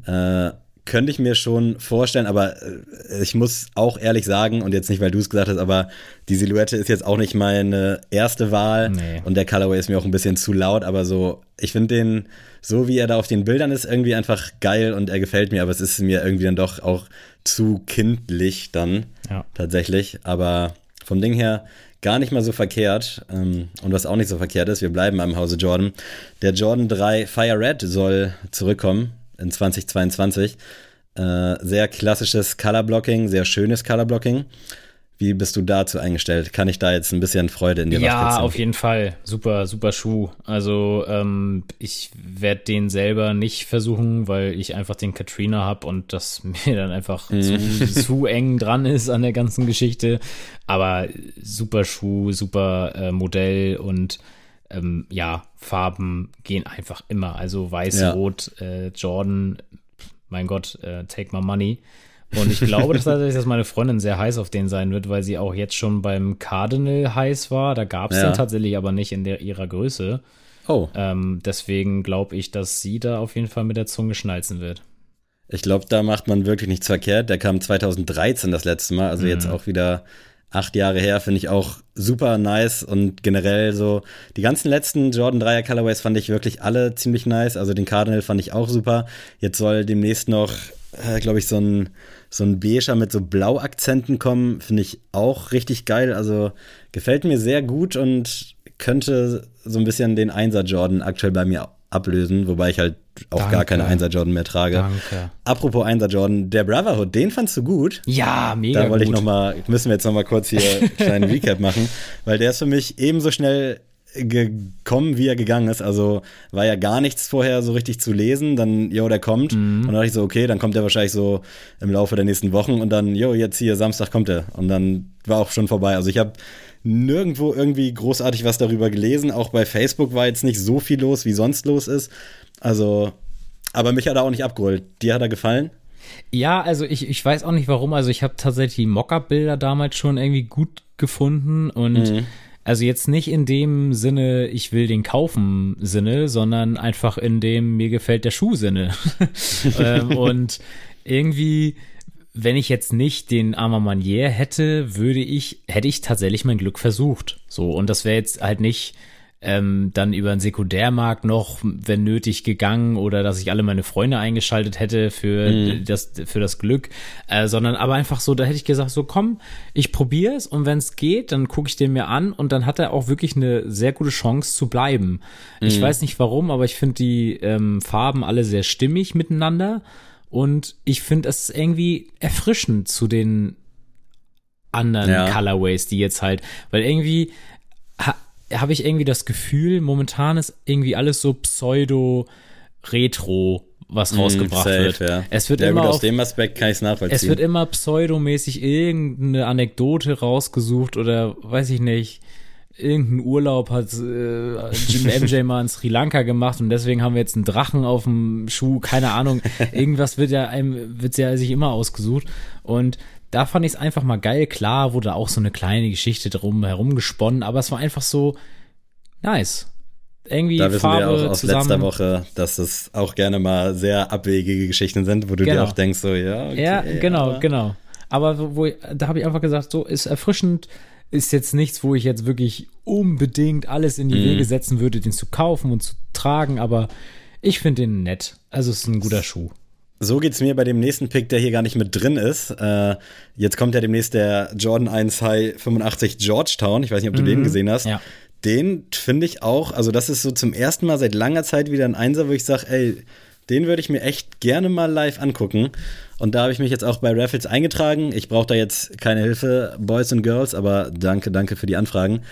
Äh, könnte ich mir schon vorstellen, aber äh, ich muss auch ehrlich sagen, und jetzt nicht, weil du es gesagt hast, aber die Silhouette ist jetzt auch nicht meine erste Wahl nee. und der Colorway ist mir auch ein bisschen zu laut, aber so, ich finde den, so wie er da auf den Bildern ist, irgendwie einfach geil und er gefällt mir, aber es ist mir irgendwie dann doch auch zu kindlich dann ja. tatsächlich, aber vom Ding her gar nicht mal so verkehrt. Ähm, und was auch nicht so verkehrt ist, wir bleiben am Hause Jordan. Der Jordan 3 Fire Red soll zurückkommen in 2022. Äh, sehr klassisches Colorblocking, sehr schönes Colorblocking. Wie bist du dazu eingestellt? Kann ich da jetzt ein bisschen Freude in dir Ja, auf jeden Fall. Super, super Schuh. Also ähm, ich werde den selber nicht versuchen, weil ich einfach den Katrina habe und das mir dann einfach mhm. zu, zu, eng dran ist an der ganzen Geschichte. Aber super Schuh, super äh, Modell und ähm, ja, Farben gehen einfach immer. Also weiß, ja. rot, äh, Jordan, mein Gott, äh, take my money. Und ich glaube dass tatsächlich, dass meine Freundin sehr heiß auf den sein wird, weil sie auch jetzt schon beim Cardinal heiß war. Da gab es ja. den tatsächlich aber nicht in der, ihrer Größe. Oh. Ähm, deswegen glaube ich, dass sie da auf jeden Fall mit der Zunge schnalzen wird. Ich glaube, da macht man wirklich nichts verkehrt. Der kam 2013 das letzte Mal, also mhm. jetzt auch wieder acht Jahre her, finde ich auch super nice und generell so die ganzen letzten Jordan 3er Colorways fand ich wirklich alle ziemlich nice. Also den Cardinal fand ich auch super. Jetzt soll demnächst noch, äh, glaube ich, so ein so ein Beiger mit so Blauakzenten kommen, finde ich auch richtig geil. Also gefällt mir sehr gut und könnte so ein bisschen den Einser Jordan aktuell bei mir ablösen, wobei ich halt auch Danke. gar keine Einser Jordan mehr trage. Danke. Apropos Einser Jordan, der Brotherhood, den fandst du gut? Ja, mega Da wollte ich noch mal, müssen wir jetzt noch mal kurz hier einen kleinen Recap machen, weil der ist für mich ebenso schnell gekommen, wie er gegangen ist. Also war ja gar nichts vorher so richtig zu lesen. Dann, jo, der kommt. Mhm. Und dann dachte ich so, okay, dann kommt er wahrscheinlich so im Laufe der nächsten Wochen. Und dann, jo, jetzt hier Samstag kommt er. Und dann war auch schon vorbei. Also ich habe nirgendwo irgendwie großartig was darüber gelesen. Auch bei Facebook war jetzt nicht so viel los, wie sonst los ist. Also, aber mich hat er auch nicht abgeholt. Dir hat er gefallen? Ja, also ich, ich weiß auch nicht warum. Also ich habe tatsächlich die Mockup-Bilder damals schon irgendwie gut gefunden und mhm. Also jetzt nicht in dem Sinne, ich will den kaufen Sinne, sondern einfach in dem, mir gefällt der Schuh Sinne. ähm, und irgendwie, wenn ich jetzt nicht den Arma Manier hätte, würde ich, hätte ich tatsächlich mein Glück versucht. So, und das wäre jetzt halt nicht ähm, dann über den Sekundärmarkt noch, wenn nötig, gegangen oder dass ich alle meine Freunde eingeschaltet hätte für mhm. das für das Glück, äh, sondern aber einfach so, da hätte ich gesagt, so komm, ich probiere es und wenn es geht, dann gucke ich den mir an und dann hat er auch wirklich eine sehr gute Chance zu bleiben. Mhm. Ich weiß nicht warum, aber ich finde die ähm, Farben alle sehr stimmig miteinander und ich finde es irgendwie erfrischend zu den anderen ja. Colorways, die jetzt halt, weil irgendwie habe ich irgendwie das Gefühl, momentan ist irgendwie alles so pseudo-retro, was mm, rausgebracht safe, wird. Ja. Es wird ja, immer gut, auf, aus dem Aspekt kann ich es nachvollziehen. Es wird immer pseudomäßig irgendeine Anekdote rausgesucht oder weiß ich nicht. Irgendein Urlaub hat äh, Jim MJ mal in Sri Lanka gemacht und deswegen haben wir jetzt einen Drachen auf dem Schuh. Keine Ahnung. Irgendwas wird ja einem wird ja sich immer ausgesucht und da fand ich es einfach mal geil. Klar wurde auch so eine kleine Geschichte drum herum gesponnen, aber es war einfach so nice. Irgendwie da wissen Farbe wir auch aus zusammen. letzter Woche, dass es auch gerne mal sehr abwegige Geschichten sind, wo du genau. dir auch denkst, so, ja, okay, Ja, genau, aber. genau. Aber wo, da habe ich einfach gesagt, so ist erfrischend, ist jetzt nichts, wo ich jetzt wirklich unbedingt alles in die mm. Wege setzen würde, den zu kaufen und zu tragen, aber ich finde den nett. Also es ist ein guter Schuh. So geht's mir bei dem nächsten Pick, der hier gar nicht mit drin ist. Äh, jetzt kommt ja demnächst der Jordan 1 High 85 Georgetown. Ich weiß nicht, ob du mhm. den gesehen hast. Ja. Den finde ich auch, also das ist so zum ersten Mal seit langer Zeit wieder ein Einser, wo ich sage, ey, den würde ich mir echt gerne mal live angucken. Und da habe ich mich jetzt auch bei Raffles eingetragen. Ich brauche da jetzt keine Hilfe, Boys und Girls, aber danke, danke für die Anfragen.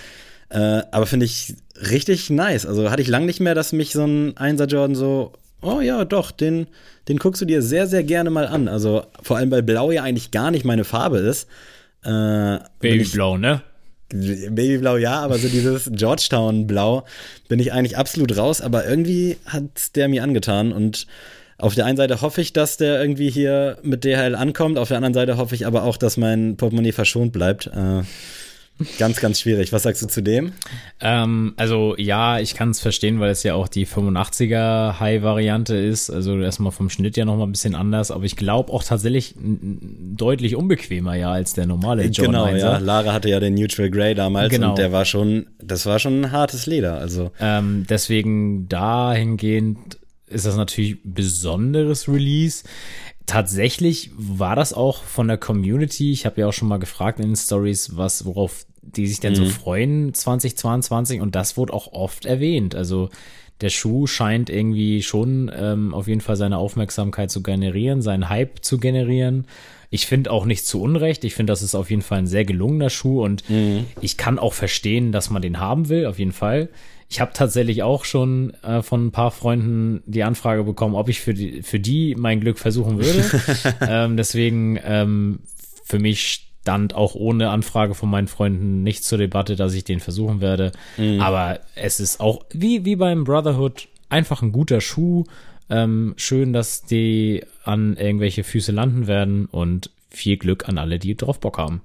Äh, aber finde ich richtig nice. Also hatte ich lange nicht mehr, dass mich so ein Einser Jordan so oh ja, doch, den, den guckst du dir sehr, sehr gerne mal an. Also vor allem, weil Blau ja eigentlich gar nicht meine Farbe ist. Äh, Babyblau, ne? Babyblau ja, aber so dieses Georgetown-Blau bin ich eigentlich absolut raus, aber irgendwie hat der mir angetan und auf der einen Seite hoffe ich, dass der irgendwie hier mit DHL ankommt, auf der anderen Seite hoffe ich aber auch, dass mein Portemonnaie verschont bleibt. Äh, Ganz, ganz schwierig. Was sagst du zu dem? Ähm, also ja, ich kann es verstehen, weil es ja auch die 85er High-Variante ist. Also erstmal vom Schnitt ja nochmal ein bisschen anders, aber ich glaube auch tatsächlich deutlich unbequemer ja als der normale John Genau, ja. Lara hatte ja den Neutral Grey damals genau. und der war schon, das war schon ein hartes Leder. Also ähm, deswegen dahingehend ist das natürlich besonderes Release. Tatsächlich war das auch von der Community. Ich habe ja auch schon mal gefragt in den Stories, was worauf die sich denn mhm. so freuen 2022 und das wurde auch oft erwähnt. Also der Schuh scheint irgendwie schon ähm, auf jeden Fall seine Aufmerksamkeit zu generieren, seinen Hype zu generieren. Ich finde auch nicht zu Unrecht. Ich finde, das ist auf jeden Fall ein sehr gelungener Schuh und mhm. ich kann auch verstehen, dass man den haben will, auf jeden Fall. Ich habe tatsächlich auch schon äh, von ein paar Freunden die Anfrage bekommen, ob ich für die, für die mein Glück versuchen würde. ähm, deswegen ähm, für mich stand auch ohne Anfrage von meinen Freunden nicht zur Debatte, dass ich den versuchen werde. Mhm. Aber es ist auch wie, wie beim Brotherhood einfach ein guter Schuh. Ähm, schön, dass die an irgendwelche Füße landen werden und viel Glück an alle, die drauf Bock haben.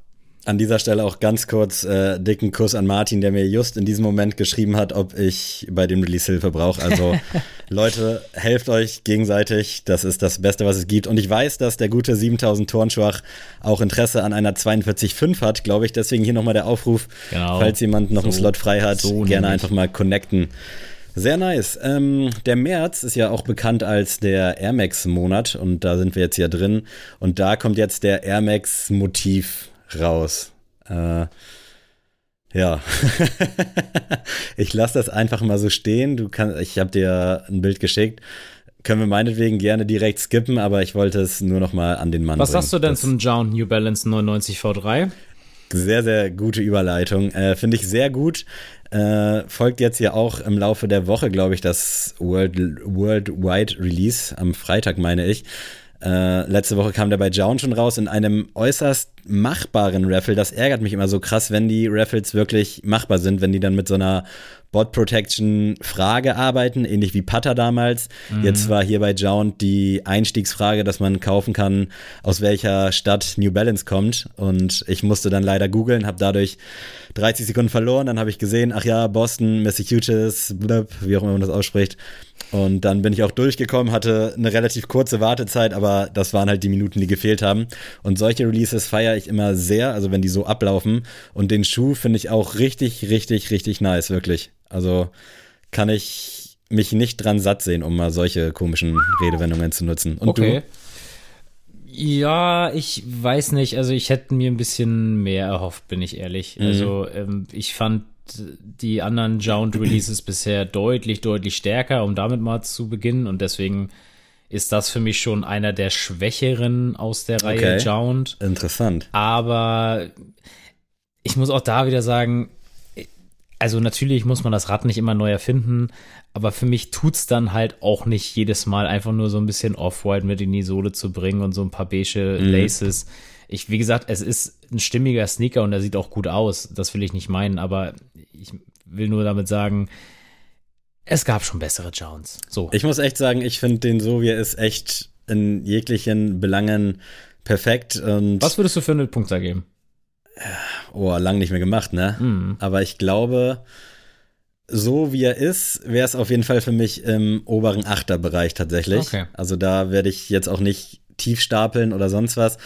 An dieser Stelle auch ganz kurz äh, dicken Kuss an Martin, der mir just in diesem Moment geschrieben hat, ob ich bei dem Release Hilfe brauche. Also Leute, helft euch gegenseitig. Das ist das Beste, was es gibt. Und ich weiß, dass der gute 7000 Tornschwach auch Interesse an einer 42.5 hat, glaube ich. Deswegen hier nochmal der Aufruf, genau. falls jemand noch so, einen Slot frei hat, so gerne einfach mal connecten. Sehr nice. Ähm, der März ist ja auch bekannt als der Air Max-Monat und da sind wir jetzt ja drin. Und da kommt jetzt der Air Max-Motiv raus. Äh, ja, ich lasse das einfach mal so stehen. Du kannst, ich habe dir ein Bild geschickt. Können wir meinetwegen gerne direkt skippen, aber ich wollte es nur noch mal an den Mann Was bringen. sagst du denn das zum John New Balance 99 V3? Sehr, sehr gute Überleitung. Äh, Finde ich sehr gut. Äh, folgt jetzt ja auch im Laufe der Woche, glaube ich, das World, Worldwide Release am Freitag, meine ich. Äh, letzte Woche kam der bei Jown schon raus in einem äußerst machbaren Raffle. Das ärgert mich immer so krass, wenn die Raffles wirklich machbar sind, wenn die dann mit so einer Bot Protection Frage arbeiten, ähnlich wie Putter damals. Mhm. Jetzt war hier bei Jound die Einstiegsfrage, dass man kaufen kann, aus welcher Stadt New Balance kommt. Und ich musste dann leider googeln, habe dadurch 30 Sekunden verloren. Dann habe ich gesehen, ach ja, Boston, Massachusetts, blub, wie auch immer man das ausspricht. Und dann bin ich auch durchgekommen, hatte eine relativ kurze Wartezeit, aber das waren halt die Minuten, die gefehlt haben. Und solche Releases feiere ich immer sehr, also wenn die so ablaufen. Und den Schuh finde ich auch richtig, richtig, richtig nice, wirklich. Also kann ich mich nicht dran satt sehen, um mal solche komischen Redewendungen zu nutzen. Und okay. du? Ja, ich weiß nicht. Also ich hätte mir ein bisschen mehr erhofft, bin ich ehrlich. Mhm. Also ähm, ich fand die anderen Jound Releases bisher deutlich, deutlich stärker, um damit mal zu beginnen. Und deswegen ist das für mich schon einer der schwächeren aus der Reihe okay. Jound. Interessant. Aber ich muss auch da wieder sagen, also natürlich muss man das Rad nicht immer neu erfinden, aber für mich tut's dann halt auch nicht jedes Mal einfach nur so ein bisschen Off-White mit in die Sohle zu bringen und so ein paar beige mhm. Ich, wie gesagt, es ist ein stimmiger Sneaker und er sieht auch gut aus. Das will ich nicht meinen, aber ich will nur damit sagen, es gab schon bessere Jones. So. Ich muss echt sagen, ich finde den so, wie er ist, echt in jeglichen Belangen perfekt. Und Was würdest du für eine Punktzahl geben? Oh, lang nicht mehr gemacht, ne? Mm. Aber ich glaube, so wie er ist, wäre es auf jeden Fall für mich im oberen Achterbereich tatsächlich. Okay. Also da werde ich jetzt auch nicht tief stapeln oder sonst was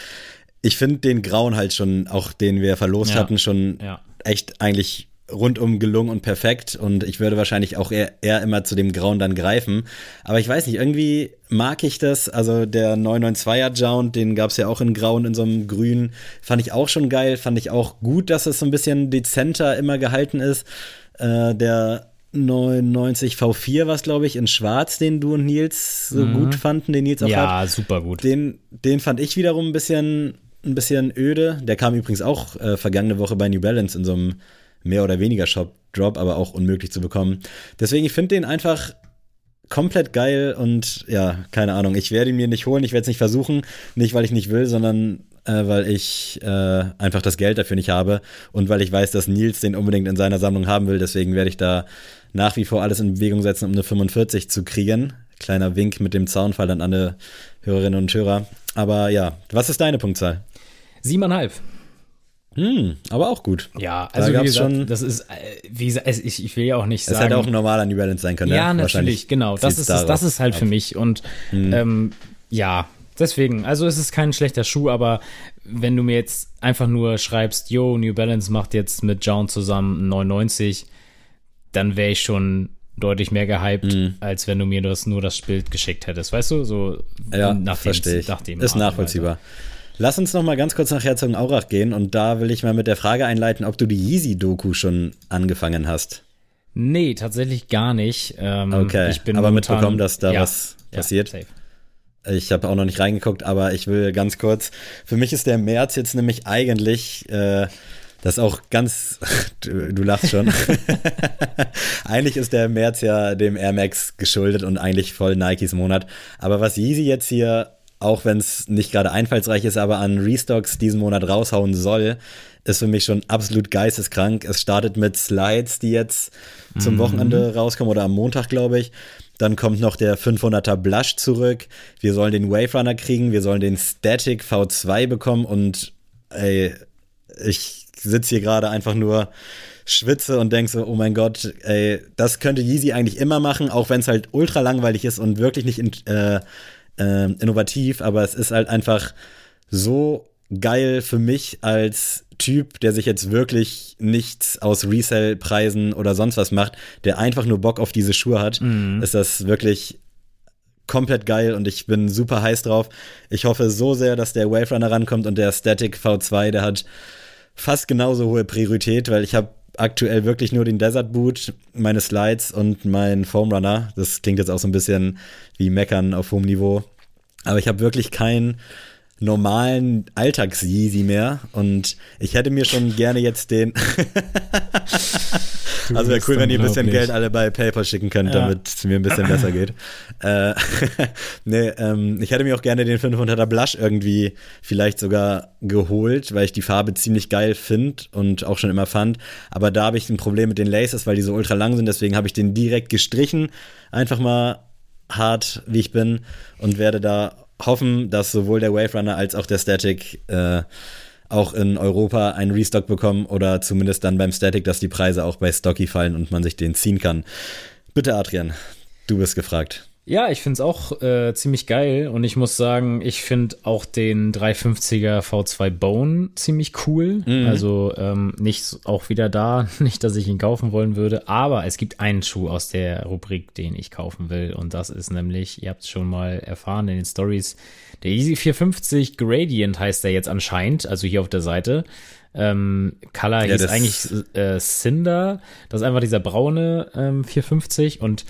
ich finde den Grauen halt schon, auch den wir verlost ja. hatten, schon ja. echt eigentlich rundum gelungen und perfekt. Und ich würde wahrscheinlich auch eher, eher immer zu dem Grauen dann greifen. Aber ich weiß nicht, irgendwie mag ich das. Also der 992er Jound, den gab es ja auch in Grauen, in so einem Grün. Fand ich auch schon geil. Fand ich auch gut, dass es so ein bisschen dezenter immer gehalten ist. Äh, der 99 V4 war es, glaube ich, in Schwarz, den du und Nils so mhm. gut fanden, den Nils auch ja, hat. Ja, super gut. Den, den fand ich wiederum ein bisschen ein bisschen öde. Der kam übrigens auch äh, vergangene Woche bei New Balance in so einem mehr oder weniger Shop-Drop, aber auch unmöglich zu bekommen. Deswegen, ich finde den einfach komplett geil und ja, keine Ahnung. Ich werde ihn mir nicht holen, ich werde es nicht versuchen. Nicht, weil ich nicht will, sondern äh, weil ich äh, einfach das Geld dafür nicht habe und weil ich weiß, dass Nils den unbedingt in seiner Sammlung haben will. Deswegen werde ich da nach wie vor alles in Bewegung setzen, um eine 45 zu kriegen. Kleiner Wink mit dem Zaunfall an alle Hörerinnen und Hörer. Aber ja, was ist deine Punktzahl? Siebeneinhalb. Hm, aber auch gut. Ja, also da wie gesagt, schon, das ist, äh, wie gesagt, ich, ich will ja auch nicht sagen. Es hätte auch ein normaler New Balance sein können. Ja, ne? natürlich, genau. Das ist, das ist halt für mich. Und hm. ähm, ja, deswegen, also es ist kein schlechter Schuh, aber wenn du mir jetzt einfach nur schreibst, yo, New Balance macht jetzt mit John zusammen 99, dann wäre ich schon deutlich mehr gehypt, mhm. als wenn du mir das, nur das Bild geschickt hättest. Weißt du, so ja, nach verstehe ich. Nach dem ist nachvollziehbar. Lass uns noch mal ganz kurz nach Herzogenaurach gehen und da will ich mal mit der Frage einleiten, ob du die Yeezy-Doku schon angefangen hast. Nee, tatsächlich gar nicht. Ähm, okay, ich bin aber momentan, mitbekommen, dass da ja, was passiert. Ja. Ich habe auch noch nicht reingeguckt, aber ich will ganz kurz. Für mich ist der März jetzt nämlich eigentlich, äh, das auch ganz, du, du lachst schon. eigentlich ist der März ja dem Air Max geschuldet und eigentlich voll Nikes Monat. Aber was Yeezy jetzt hier, auch wenn es nicht gerade einfallsreich ist, aber an Restocks diesen Monat raushauen soll, ist für mich schon absolut geisteskrank. Es startet mit Slides, die jetzt zum Wochenende rauskommen oder am Montag, glaube ich. Dann kommt noch der 500er Blush zurück. Wir sollen den Wave Runner kriegen. Wir sollen den Static V2 bekommen. Und ey, ich sitze hier gerade einfach nur schwitze und denke so, oh mein Gott, ey, das könnte Yeezy eigentlich immer machen, auch wenn es halt ultra langweilig ist und wirklich nicht in, äh, äh, innovativ. Aber es ist halt einfach so geil für mich als Typ, der sich jetzt wirklich nichts aus Resell-Preisen oder sonst was macht, der einfach nur Bock auf diese Schuhe hat, Mhm. ist das wirklich komplett geil und ich bin super heiß drauf. Ich hoffe so sehr, dass der Wave Runner rankommt und der Static V2, der hat fast genauso hohe Priorität, weil ich habe aktuell wirklich nur den Desert Boot, meine Slides und mein Foam Runner. Das klingt jetzt auch so ein bisschen wie Meckern auf hohem Niveau. Aber ich habe wirklich keinen normalen Alltags-Yeezy mehr und ich hätte mir schon gerne jetzt den also wäre cool, wenn ihr ein bisschen. Geld alle bei PayPal schicken könnt, Ja. damit es mir ein bisschen besser geht. Äh, nee, ähm, ich hätte mir auch gerne den 500er Blush irgendwie vielleicht sogar geholt, weil ich die Farbe ziemlich geil finde und auch schon immer fand. Aber da habe ich ein Problem mit den Laces, weil die so ultra lang sind. Deswegen habe ich den direkt gestrichen. Einfach mal hart, wie ich bin und werde da hoffen, dass sowohl der Wave Runner als auch der Static äh, auch in Europa einen Restock bekommen oder zumindest dann beim Static, dass die Preise auch bei Stocky fallen und man sich den ziehen kann. Bitte, Adrian, du bist gefragt. Ja, ich finde es auch äh, ziemlich geil. Und ich muss sagen, ich finde auch den 350er V2 Bone ziemlich cool. Also ähm, nicht auch wieder da, nicht, dass ich ihn kaufen wollen würde, aber es gibt einen Schuh aus der Rubrik, den ich kaufen will. Und das ist nämlich, ihr habt es schon mal erfahren in den Stories, der Easy 450 Gradient heißt der jetzt anscheinend, also hier auf der Seite. Ähm, Color Ja, hieß eigentlich äh, Cinder, das ist einfach dieser braune ähm, 450 und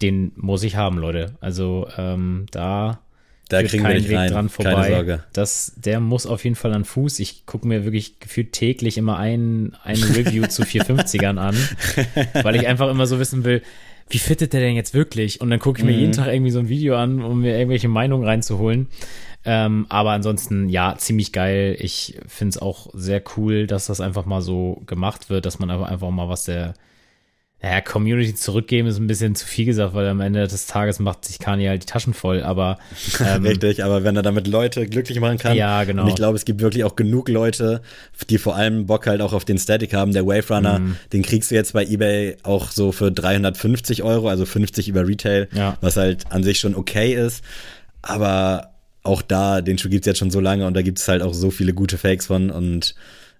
den muss ich haben, Leute. Also ähm, da Da kriegen wir nicht Weg rein. dran vorbei. Keine Sorge. Das, der muss auf jeden Fall an Fuß. Ich gucke mir wirklich gefühlt täglich immer ein, ein Review zu 450ern an, weil ich einfach immer so wissen will, wie fittet der denn jetzt wirklich? Und dann gucke ich mir Mhm. jeden Tag irgendwie so ein Video an, um mir irgendwelche Meinungen reinzuholen. Ähm, aber ansonsten, ja, ziemlich geil. Ich finde es auch sehr cool, dass das einfach mal so gemacht wird, dass man einfach, einfach mal was der naja, Community zurückgeben ist ein bisschen zu viel gesagt, weil am Ende des Tages macht sich Kanye halt die Taschen voll, aber ähm, Richtig, aber wenn er damit Leute glücklich machen kann. Ja, genau. Und ich glaube, es gibt wirklich auch genug Leute, die vor allem Bock halt auch auf den Static haben. Der Wave Runner, Mhm. den kriegst du jetzt bei eBay auch so für 350 Euro, also 50 über Retail, Ja. was halt an sich schon okay ist. Aber auch da, den Schuh gibt's jetzt schon so lange und da gibt's halt auch so viele gute Fakes von und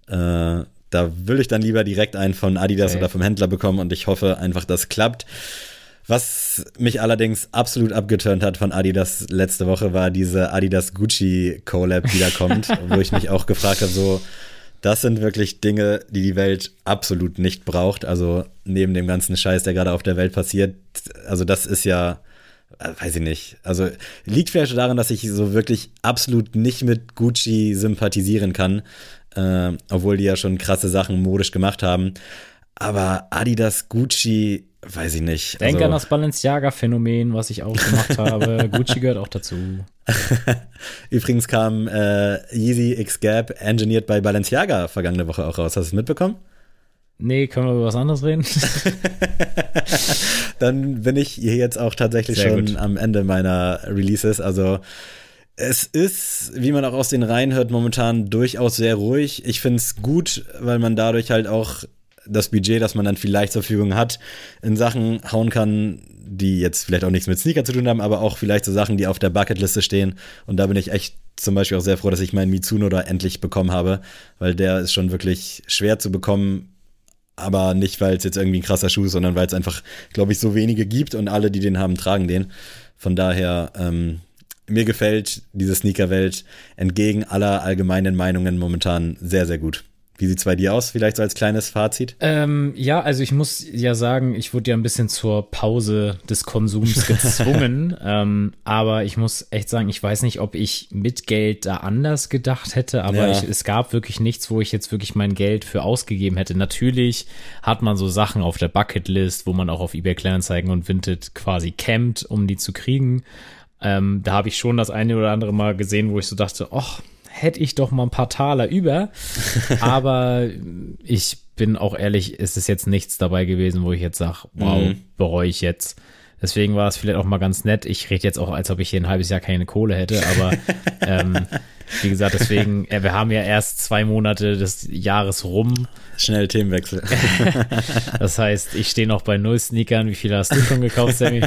äh, da will ich dann lieber direkt einen von Adidas Okay. oder vom Händler bekommen und ich hoffe einfach, das klappt. Was mich allerdings absolut abgeturnt hat von Adidas letzte Woche, war diese Adidas Gucci Collab, die da kommt, wo ich mich auch gefragt habe, so, das sind wirklich Dinge, die die Welt absolut nicht braucht. Also neben dem ganzen Scheiß, der gerade auf der Welt passiert, also das ist ja, äh, weiß ich nicht. Also liegt vielleicht daran, dass ich so wirklich absolut nicht mit Gucci sympathisieren kann, äh, obwohl die ja schon krasse Sachen modisch gemacht haben. Aber Adidas Gucci, weiß ich nicht. denk also, an das Balenciaga-Phänomen, was ich auch gemacht habe. Gucci gehört auch dazu. Übrigens kam äh, Yeezy X Gap engineert bei Balenciaga vergangene Woche auch raus. Hast du es mitbekommen? Nee, können wir über was anderes reden? Dann bin ich hier jetzt auch tatsächlich Sehr schon gut. am Ende meiner Releases. Also es ist, wie man auch aus den Reihen hört, momentan durchaus sehr ruhig. Ich finde es gut, weil man dadurch halt auch das Budget, das man dann vielleicht zur Verfügung hat, in Sachen hauen kann, die jetzt vielleicht auch nichts mit Sneaker zu tun haben, aber auch vielleicht so Sachen, die auf der Bucketliste stehen. Und da bin ich echt zum Beispiel auch sehr froh, dass ich meinen Mizuno da endlich bekommen habe, weil der ist schon wirklich schwer zu bekommen, aber nicht, weil es jetzt irgendwie ein krasser Schuh ist, sondern weil es einfach, glaube ich, so wenige gibt und alle, die den haben, tragen den. Von daher, ähm, mir gefällt diese Sneakerwelt entgegen aller allgemeinen Meinungen momentan sehr, sehr gut. Wie sieht es bei dir aus, vielleicht so als kleines Fazit? Ähm, ja, also ich muss ja sagen, ich wurde ja ein bisschen zur Pause des Konsums gezwungen. ähm, aber ich muss echt sagen, ich weiß nicht, ob ich mit Geld da anders gedacht hätte, aber ja. ich, es gab wirklich nichts, wo ich jetzt wirklich mein Geld für ausgegeben hätte. Natürlich hat man so Sachen auf der Bucketlist, wo man auch auf eBay Kleinanzeigen und Vinted quasi campt, um die zu kriegen. Ähm, da habe ich schon das eine oder andere Mal gesehen, wo ich so dachte, ach, hätte ich doch mal ein paar Taler über. Aber ich bin auch ehrlich, ist es jetzt nichts dabei gewesen, wo ich jetzt sage, wow, mhm. bereue ich jetzt. Deswegen war es vielleicht auch mal ganz nett. Ich rede jetzt auch, als ob ich hier ein halbes Jahr keine Kohle hätte, aber ähm, wie gesagt, deswegen, äh, wir haben ja erst zwei Monate des Jahres rum. Schnell Themenwechsel. das heißt, ich stehe noch bei null Sneakern. Wie viele hast du schon gekauft, Sammy?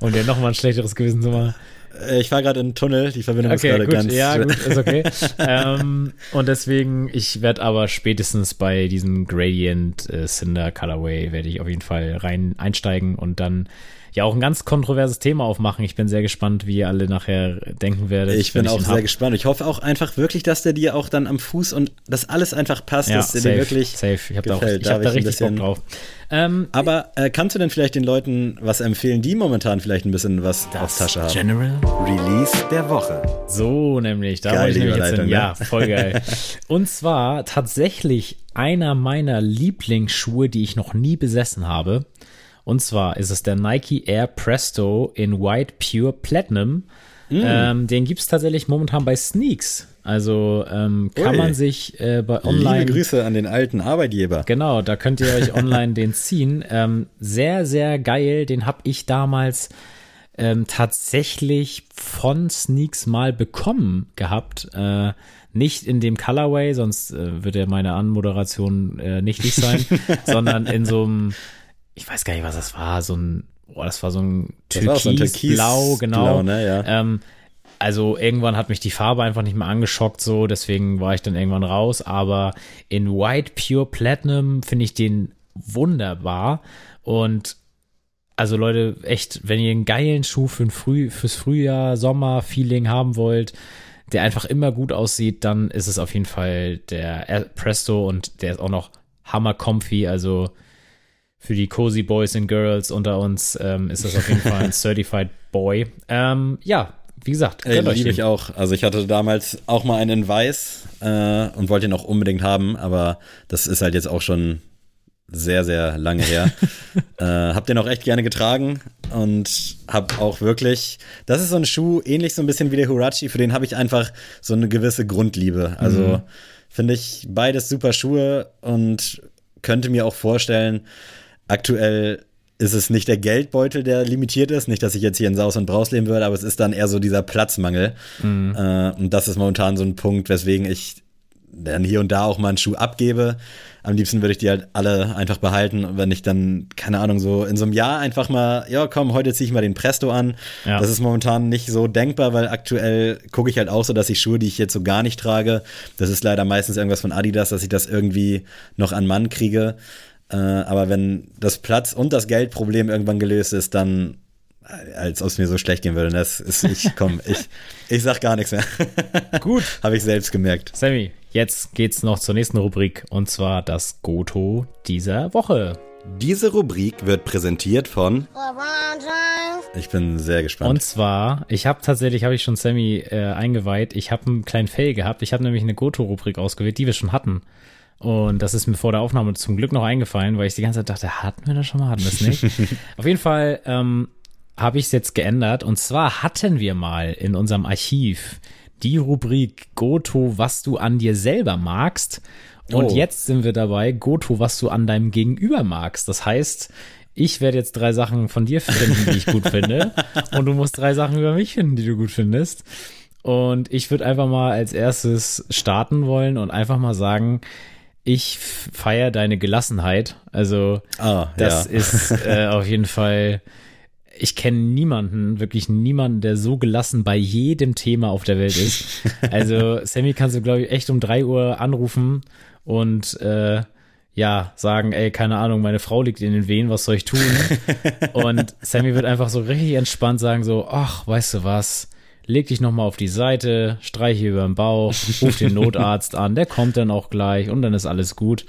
Und dir nochmal ein schlechteres Gewissen zu machen. Äh, ich war gerade in Tunnel, die Verbindung okay, ist gerade ganz. Ja, gut, ist okay. ähm, und deswegen, ich werde aber spätestens bei diesem Gradient äh, Cinder Colorway werde ich auf jeden Fall rein einsteigen und dann ja auch ein ganz kontroverses Thema aufmachen. Ich bin sehr gespannt, wie ihr alle nachher denken werdet. Ich bin auch sehr hab. gespannt. Ich hoffe auch einfach wirklich, dass der dir auch dann am Fuß und das alles einfach passt, ja, dass der safe, dir wirklich safe. Ich habe da, auch, ich hab da richtig bisschen, Bock drauf. Ähm, Aber äh, kannst du denn vielleicht den Leuten was empfehlen, die momentan vielleicht ein bisschen was das auf Tasche haben? General Release der Woche. So nämlich, da wollte ich nämlich jetzt hin. Ne? Ja, voll geil. und zwar tatsächlich einer meiner Lieblingsschuhe, die ich noch nie besessen habe. Und zwar ist es der Nike Air Presto in White Pure Platinum. Mm. Ähm, den gibt es tatsächlich momentan bei Sneaks. Also ähm, kann Ui. man sich äh, bei online. Liebe Grüße an den alten Arbeitgeber. Genau, da könnt ihr euch online den ziehen. Ähm, sehr, sehr geil. Den habe ich damals ähm, tatsächlich von Sneaks mal bekommen gehabt. Äh, nicht in dem Colorway, sonst äh, wird ja meine Anmoderation äh, nichtig sein, sondern in so einem ich weiß gar nicht, was das war, so ein, boah, das war so ein Türkisblau, so genau. Blau, ne, ja. ähm, also irgendwann hat mich die Farbe einfach nicht mehr angeschockt, so, deswegen war ich dann irgendwann raus. Aber in White Pure Platinum finde ich den wunderbar. Und also Leute, echt, wenn ihr einen geilen Schuh für ein Früh, fürs Frühjahr, Sommer-Feeling haben wollt, der einfach immer gut aussieht, dann ist es auf jeden Fall der Presto und der ist auch noch hammer comfy, also für die Cozy Boys and Girls unter uns ähm, ist das auf jeden Fall ein Certified Boy. Ähm, ja, wie gesagt, Ey, liebe ich auch. Also ich hatte damals auch mal einen in Weiß äh, und wollte ihn auch unbedingt haben, aber das ist halt jetzt auch schon sehr, sehr lange her. äh, hab den auch echt gerne getragen und hab auch wirklich, das ist so ein Schuh, ähnlich so ein bisschen wie der Hurachi, für den habe ich einfach so eine gewisse Grundliebe. Also mhm. finde ich beides super Schuhe und könnte mir auch vorstellen, Aktuell ist es nicht der Geldbeutel, der limitiert ist. Nicht, dass ich jetzt hier in Saus und Braus leben würde, aber es ist dann eher so dieser Platzmangel. Mhm. Äh, und das ist momentan so ein Punkt, weswegen ich dann hier und da auch mal einen Schuh abgebe. Am liebsten würde ich die halt alle einfach behalten. wenn ich dann, keine Ahnung, so in so einem Jahr einfach mal, ja komm, heute ziehe ich mal den Presto an. Ja. Das ist momentan nicht so denkbar, weil aktuell gucke ich halt auch so, dass ich Schuhe, die ich jetzt so gar nicht trage, das ist leider meistens irgendwas von Adidas, dass ich das irgendwie noch an Mann kriege. Äh, aber wenn das Platz- und das Geldproblem irgendwann gelöst ist, dann äh, als ob es mir so schlecht gehen würde. Das ist, ich komm, ich, ich sag gar nichts mehr. Gut. Habe ich selbst gemerkt. Sammy, jetzt geht's noch zur nächsten Rubrik und zwar das Goto dieser Woche. Diese Rubrik wird präsentiert von. Ich bin sehr gespannt. Und zwar, ich habe tatsächlich, habe ich schon Sammy äh, eingeweiht. Ich habe einen kleinen Fail gehabt. Ich habe nämlich eine Goto-Rubrik ausgewählt, die wir schon hatten. Und das ist mir vor der Aufnahme zum Glück noch eingefallen, weil ich die ganze Zeit dachte, hatten wir das schon mal, hatten wir es nicht. Auf jeden Fall ähm, habe ich es jetzt geändert. Und zwar hatten wir mal in unserem Archiv die Rubrik Goto, was du an dir selber magst. Und oh. jetzt sind wir dabei, Goto, was du an deinem Gegenüber magst. Das heißt, ich werde jetzt drei Sachen von dir finden, die ich gut finde. Und du musst drei Sachen über mich finden, die du gut findest. Und ich würde einfach mal als erstes starten wollen und einfach mal sagen, ich feiere deine Gelassenheit. Also ah, das ja. ist äh, auf jeden Fall. Ich kenne niemanden, wirklich niemanden, der so gelassen bei jedem Thema auf der Welt ist. Also Sammy kannst du glaube ich echt um drei Uhr anrufen und äh, ja sagen, ey, keine Ahnung, meine Frau liegt in den Wehen, was soll ich tun? und Sammy wird einfach so richtig entspannt sagen so, ach, weißt du was? Leg dich nochmal auf die Seite, streiche über den Bauch, ruf den Notarzt an, der kommt dann auch gleich und dann ist alles gut.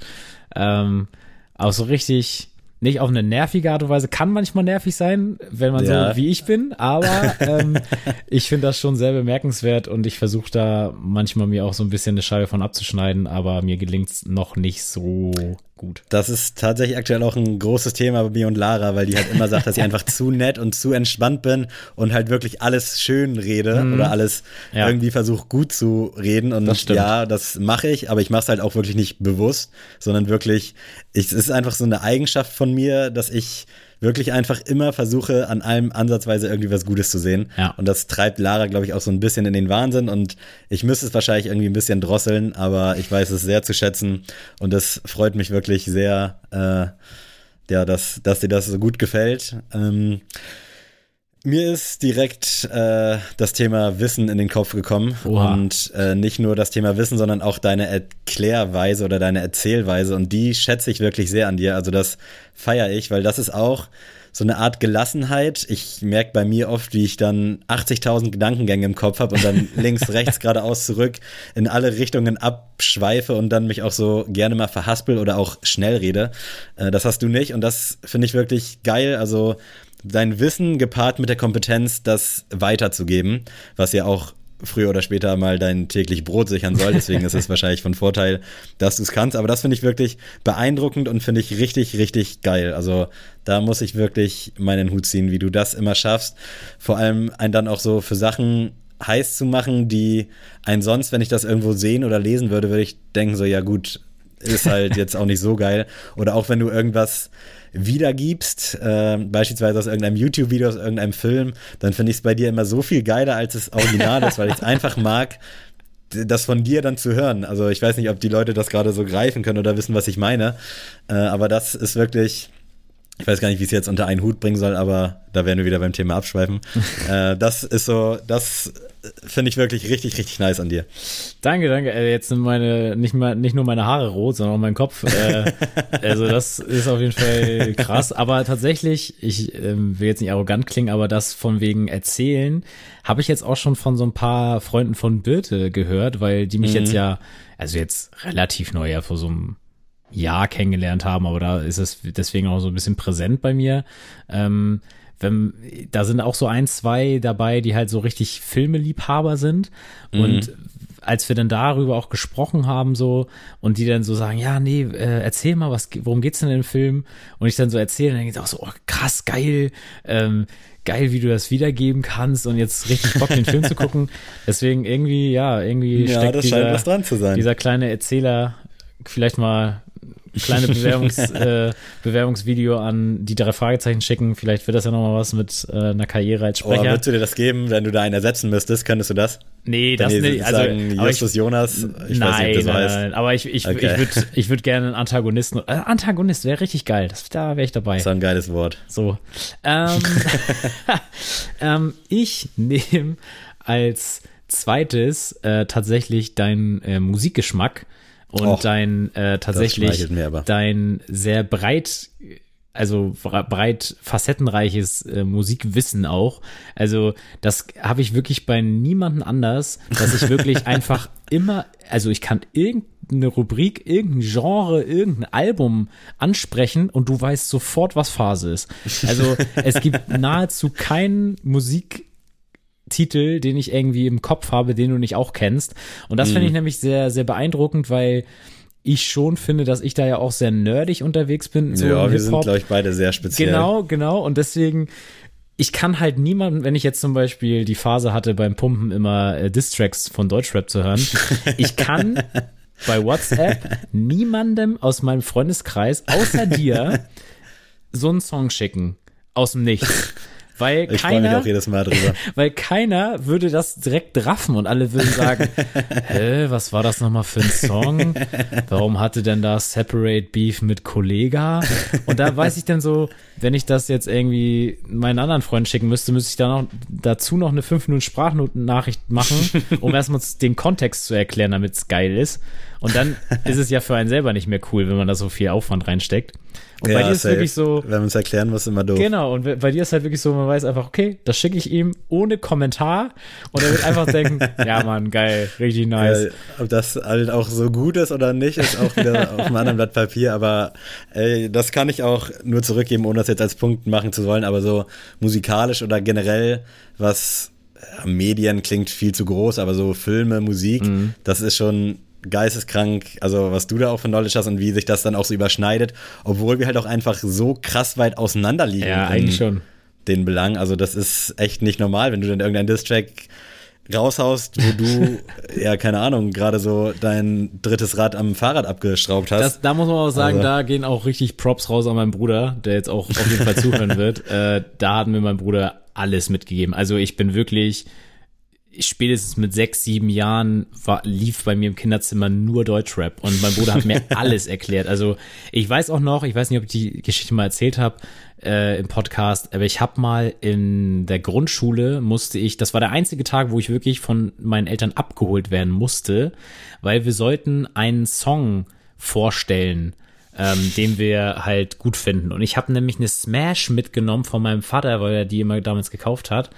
Ähm, auch so richtig, nicht auf eine nervige Art und Weise, kann manchmal nervig sein, wenn man Ja. so wie ich bin, aber ähm, ich finde das schon sehr bemerkenswert und ich versuche da manchmal mir auch so ein bisschen eine Scheibe von abzuschneiden, aber mir gelingt's noch nicht so gut. Das ist tatsächlich aktuell auch ein großes Thema bei mir und Lara, weil die halt immer sagt, dass ich einfach zu nett und zu entspannt bin und halt wirklich alles schön rede oder alles Mhm. Ja. irgendwie versuche gut zu reden. Und Das ja, das mache ich, aber ich mache es halt auch wirklich nicht bewusst, sondern wirklich, ich, es ist einfach so eine Eigenschaft von mir, dass ich wirklich einfach immer versuche, an allem ansatzweise irgendwie was Gutes zu sehen. Ja. Und das treibt Lara, glaube ich, auch so ein bisschen in den Wahnsinn. Und ich müsste es wahrscheinlich irgendwie ein bisschen drosseln, aber ich weiß es sehr zu schätzen. Und es freut mich wirklich sehr, äh, ja, dass, dass dir das so gut gefällt. Ähm, mir ist direkt äh, das Thema Wissen in den Kopf gekommen. Oha. Und äh, nicht nur das Thema Wissen, sondern auch deine Erklärweise oder deine Erzählweise. Und die schätze ich wirklich sehr an dir. Also das feiere ich, weil das ist auch so eine Art Gelassenheit. Ich merke bei mir oft, wie ich dann 80.000 Gedankengänge im Kopf habe und dann links, rechts, geradeaus, zurück in alle Richtungen abschweife und dann mich auch so gerne mal verhaspel oder auch schnell rede. Äh, das hast du nicht und das finde ich wirklich geil. Also dein Wissen gepaart mit der Kompetenz, das weiterzugeben, was ja auch früher oder später mal dein täglich Brot sichern soll. Deswegen ist es wahrscheinlich von Vorteil, dass du es kannst. Aber das finde ich wirklich beeindruckend und finde ich richtig, richtig geil. Also da muss ich wirklich meinen Hut ziehen, wie du das immer schaffst. Vor allem einen dann auch so für Sachen heiß zu machen, die ein sonst, wenn ich das irgendwo sehen oder lesen würde, würde ich denken so, ja gut, ist halt jetzt auch nicht so geil. Oder auch wenn du irgendwas wiedergibst, äh, beispielsweise aus irgendeinem YouTube-Video, aus irgendeinem Film, dann finde ich es bei dir immer so viel geiler, als es Original ist, weil ich es einfach mag, das von dir dann zu hören. Also ich weiß nicht, ob die Leute das gerade so greifen können oder wissen, was ich meine. Äh, aber das ist wirklich, ich weiß gar nicht, wie ich es jetzt unter einen Hut bringen soll, aber da werden wir wieder beim Thema abschweifen. äh, das ist so, das finde ich wirklich richtig, richtig nice an dir. Danke, danke. Äh, Jetzt sind meine, nicht mal, nicht nur meine Haare rot, sondern auch mein Kopf. Äh, also das ist auf jeden Fall krass. Aber tatsächlich, ich ähm, will jetzt nicht arrogant klingen, aber das von wegen Erzählen habe ich jetzt auch schon von so ein paar Freunden von Birte gehört, weil die mich jetzt ja, also jetzt relativ neu ja vor so einem Jahr kennengelernt haben, aber da ist es deswegen auch so ein bisschen präsent bei mir. Ähm, wenn, da sind auch so ein, zwei dabei, die halt so richtig Filmeliebhaber sind. Und als wir dann darüber auch gesprochen haben, so, und die dann so sagen, ja, nee, äh, erzähl mal, was, worum geht's denn in dem Film? Und ich dann so erzähle, dann geht's auch so, oh, krass, geil, ähm, geil, wie du das wiedergeben kannst und jetzt richtig Bock, den Film zu gucken. Deswegen irgendwie, ja, irgendwie Ja, steckt das dieser, scheint was dran zu sein. dieser kleine Erzähler vielleicht mal kleine Bewerbungs, äh, Bewerbungsvideo an die drei Fragezeichen schicken. Vielleicht wird das ja nochmal was mit äh, einer Karriere als Oh, Sprecher. würdest du dir das geben, wenn du da einen ersetzen müsstest? Könntest du das? nee, das Wenn die nicht. Also, sagen, aber ich, Justus Jonas, ich nein, weiß nicht, ob das nein, heißt. nein, aber ich, ich, Okay. ich würde ich würd gerne einen Antagonisten. Äh, Antagonist wäre richtig geil. Das, da wäre ich dabei. Das ist ein geiles Wort. So. Ähm, ähm, ich nehme als zweites äh, tatsächlich deinen äh, Musikgeschmack und Och, dein äh, tatsächlich dein sehr breit also breit facettenreiches äh, Musikwissen auch. Also das habe ich wirklich bei niemandem anders, dass ich wirklich einfach immer, also ich kann irgendeine Rubrik, irgendein Genre, irgendein Album ansprechen und du weißt sofort, was Phase ist. Also es gibt nahezu keinen Musik Titel, den ich irgendwie im Kopf habe, den du nicht auch kennst. Und das Mhm. finde ich nämlich sehr, sehr beeindruckend, weil ich schon finde, dass ich da ja auch sehr nerdig unterwegs bin. So ja, wir sind, glaube ich, beide sehr speziell. Genau, genau. Und deswegen, ich kann halt niemanden, wenn ich jetzt zum Beispiel die Phase hatte, beim Pumpen immer äh, Distracks von Deutschrap zu hören, ich kann bei WhatsApp niemandem aus meinem Freundeskreis, außer dir, so einen Song schicken. Aus dem Nichts. Weil Ich freue mich keiner, auch jedes Mal drüber. weil keiner würde das direkt raffen und alle würden sagen, hä, was war das nochmal für ein Song? Warum hatte denn da Separate Beef mit Kollega? Und da weiß ich dann so, wenn ich das jetzt irgendwie meinen anderen Freunden schicken müsste, müsste ich da noch dazu noch eine 5 Minuten Sprachnachricht machen, um erstmal den Kontext zu erklären, damit es geil ist. Und dann ist es ja für einen selber nicht mehr cool, wenn man da so viel Aufwand reinsteckt. Und Ja, bei dir ist safe. wirklich so, Wenn man es erklären muss, immer doof. Genau, und bei dir ist halt wirklich so, man weiß einfach, okay, das schicke ich ihm ohne Kommentar und er wird einfach denken, ja Mann, geil, richtig nice. Äh, ob das halt auch so gut ist oder nicht, ist auch wieder auf einem anderen Blatt Papier. Aber ey, das kann ich auch nur zurückgeben, ohne das jetzt als Punkt machen zu wollen. Aber so musikalisch oder generell, was ja, Medien klingt viel zu groß, aber so Filme, Musik, Mhm. das ist schon geisteskrank, also was du da auch für Knowledge hast und wie sich das dann auch so überschneidet, obwohl wir halt auch einfach so krass weit auseinander liegen. Ja, eigentlich schon. Den Belang. Also das ist echt nicht normal, wenn du dann irgendeinen Distrack raushaust, wo du, ja, keine Ahnung, gerade so dein drittes Rad am Fahrrad abgeschraubt hast. Das, da muss man auch sagen, Also- da gehen auch richtig Props raus an meinen Bruder, der jetzt auch auf jeden Fall zuhören wird. Äh, da hat mir mein Bruder alles mitgegeben. Also ich bin wirklich spätestens mit sechs, sieben Jahren war, lief bei mir im Kinderzimmer nur Deutschrap und mein Bruder hat mir alles erklärt. Also ich weiß auch noch, ich weiß nicht, ob ich die Geschichte mal erzählt habe äh, im Podcast, aber ich habe mal in der Grundschule musste ich, das war der einzige Tag, wo ich wirklich von meinen Eltern abgeholt werden musste, weil wir sollten einen Song vorstellen, ähm, den wir halt gut finden. Und ich habe nämlich eine Smash mitgenommen von meinem Vater, weil er die immer damals gekauft hat.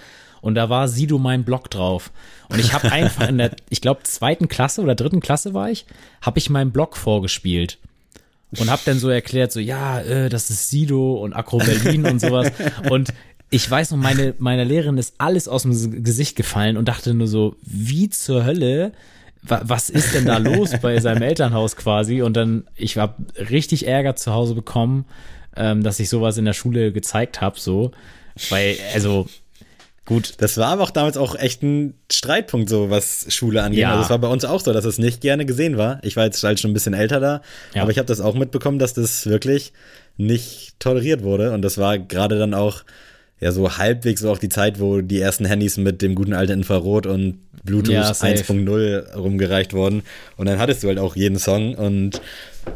Und da war Sido mein Blog drauf. Und ich habe einfach in der, ich glaube, zweiten Klasse oder dritten Klasse war ich, habe ich meinen Blog vorgespielt. Und habe dann so erklärt, so, ja, äh, das ist Sido und Akro Berlin und sowas. Und ich weiß noch, meine, meiner Lehrerin ist alles aus dem Gesicht gefallen und dachte nur so, wie zur Hölle wa- was ist denn da los bei seinem Elternhaus quasi? Und dann, ich habe richtig Ärger zu Hause bekommen, ähm, dass ich sowas in der Schule gezeigt habe, so. Weil, also, gut, Das war aber auch damals auch echt ein Streitpunkt, so was Schule angeht. Ja. Also es war bei uns auch so, dass es nicht gerne gesehen war. Ich war jetzt halt schon ein bisschen älter da, Ja. aber ich habe das auch mitbekommen, dass das wirklich nicht toleriert wurde. Und das war gerade dann auch ja so halbwegs so auch die Zeit, wo die ersten Handys mit dem guten alten Infrarot und Bluetooth Ja, safe. 1.0 rumgereicht wurden. Und dann hattest du halt auch jeden Song. Und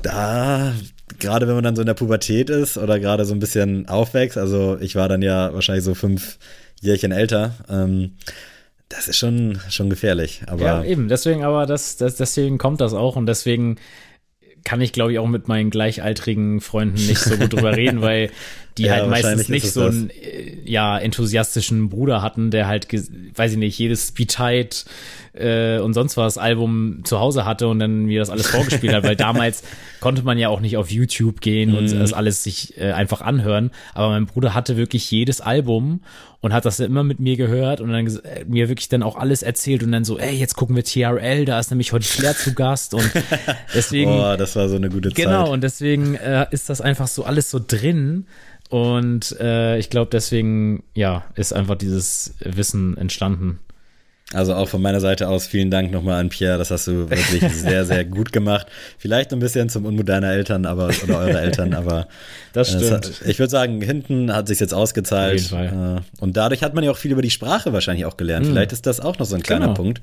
da, gerade wenn man dann so in der Pubertät ist oder gerade so ein bisschen aufwächst, also ich war dann ja wahrscheinlich so fünf Jährchen älter, ähm, das ist schon, schon gefährlich. Aber ja, eben, deswegen, aber das, das, deswegen kommt das auch und deswegen kann ich, glaube ich, auch mit meinen gleichaltrigen Freunden nicht so gut drüber reden, weil die Ja, halt meistens nicht so einen, äh, ja, enthusiastischen Bruder hatten, der halt, weiß ich nicht, jedes Speed äh, und sonst was Album zu Hause hatte und dann mir das alles vorgespielt hat, weil damals konnte man ja auch nicht auf YouTube gehen und Mhm. das alles sich äh, einfach anhören, aber mein Bruder hatte wirklich jedes Album und hat das immer mit mir gehört und dann äh, mir wirklich dann auch alles erzählt und dann so, ey, jetzt gucken wir TRL, da ist nämlich heute Flair zu Gast und deswegen Boah, das war so eine gute Genau, Zeit. und deswegen äh, ist das einfach so alles so drin. Und äh, ich glaube, deswegen, ja, ist einfach dieses Wissen entstanden. Also auch von meiner Seite aus vielen Dank nochmal an Pierre. Das hast du wirklich sehr, sehr gut gemacht. Vielleicht ein bisschen zum Unmut deiner Eltern, aber oder eurer Eltern, aber Das äh, stimmt. hat, ich würde sagen, hinten hat sich jetzt ausgezahlt. Äh, Und dadurch hat man ja auch viel über die Sprache wahrscheinlich auch gelernt. Vielleicht ist das auch noch so ein kleiner Genau. Punkt.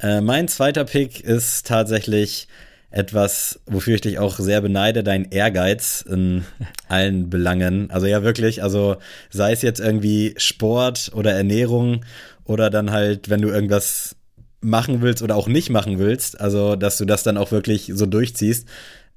Äh, mein zweiter Pick ist tatsächlich etwas, wofür ich dich auch sehr beneide, dein Ehrgeiz in allen Belangen. Also ja, wirklich, also sei es jetzt irgendwie Sport oder Ernährung oder dann halt, wenn du irgendwas machen willst oder auch nicht machen willst, also dass du das dann auch wirklich so durchziehst.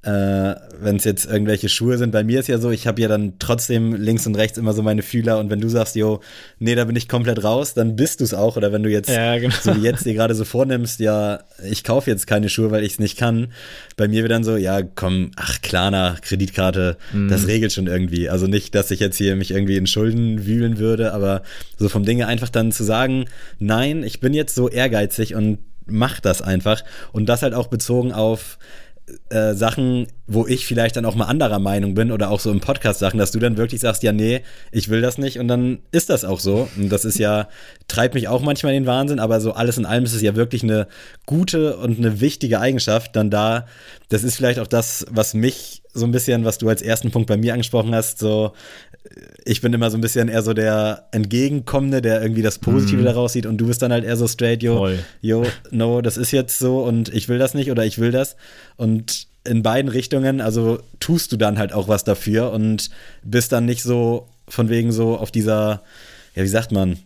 Äh, wenn es jetzt irgendwelche Schuhe sind, bei mir ist ja so, ich habe ja dann trotzdem links und rechts immer so meine Fühler und wenn du sagst, jo, nee, da bin ich komplett raus, dann bist du es auch. Oder wenn du jetzt, Ja, genau. so wie jetzt dir gerade so vornimmst, ja, ich kaufe jetzt keine Schuhe, weil ich es nicht kann. Bei mir wird dann so, ja, komm, ach, Klarna, Kreditkarte, Mhm. das regelt schon irgendwie. Also nicht, dass ich jetzt hier mich irgendwie in Schulden wühlen würde, aber so vom Dinge einfach dann zu sagen, nein, ich bin jetzt so ehrgeizig und mach das einfach. Und das halt auch bezogen auf äh, Sachen, wo ich vielleicht dann auch mal anderer Meinung bin oder auch so im Podcast Sachen, dass du dann wirklich sagst, ja, nee, ich will das nicht und dann ist das auch so. Und das ist ja, treibt mich auch manchmal in den Wahnsinn, aber so alles in allem ist es ja wirklich eine gute und eine wichtige Eigenschaft, dann da, das ist vielleicht auch das, was mich so ein bisschen, was du als ersten Punkt bei mir angesprochen hast, so, ich bin immer so ein bisschen eher so der Entgegenkommende, der irgendwie das Positive daraus sieht und du bist dann halt eher so straight, yo, Voll. yo, no, das ist jetzt so und ich will das nicht oder ich will das. Und in beiden Richtungen, also tust du dann halt auch was dafür und bist dann nicht so von wegen so auf dieser, ja, wie sagt man,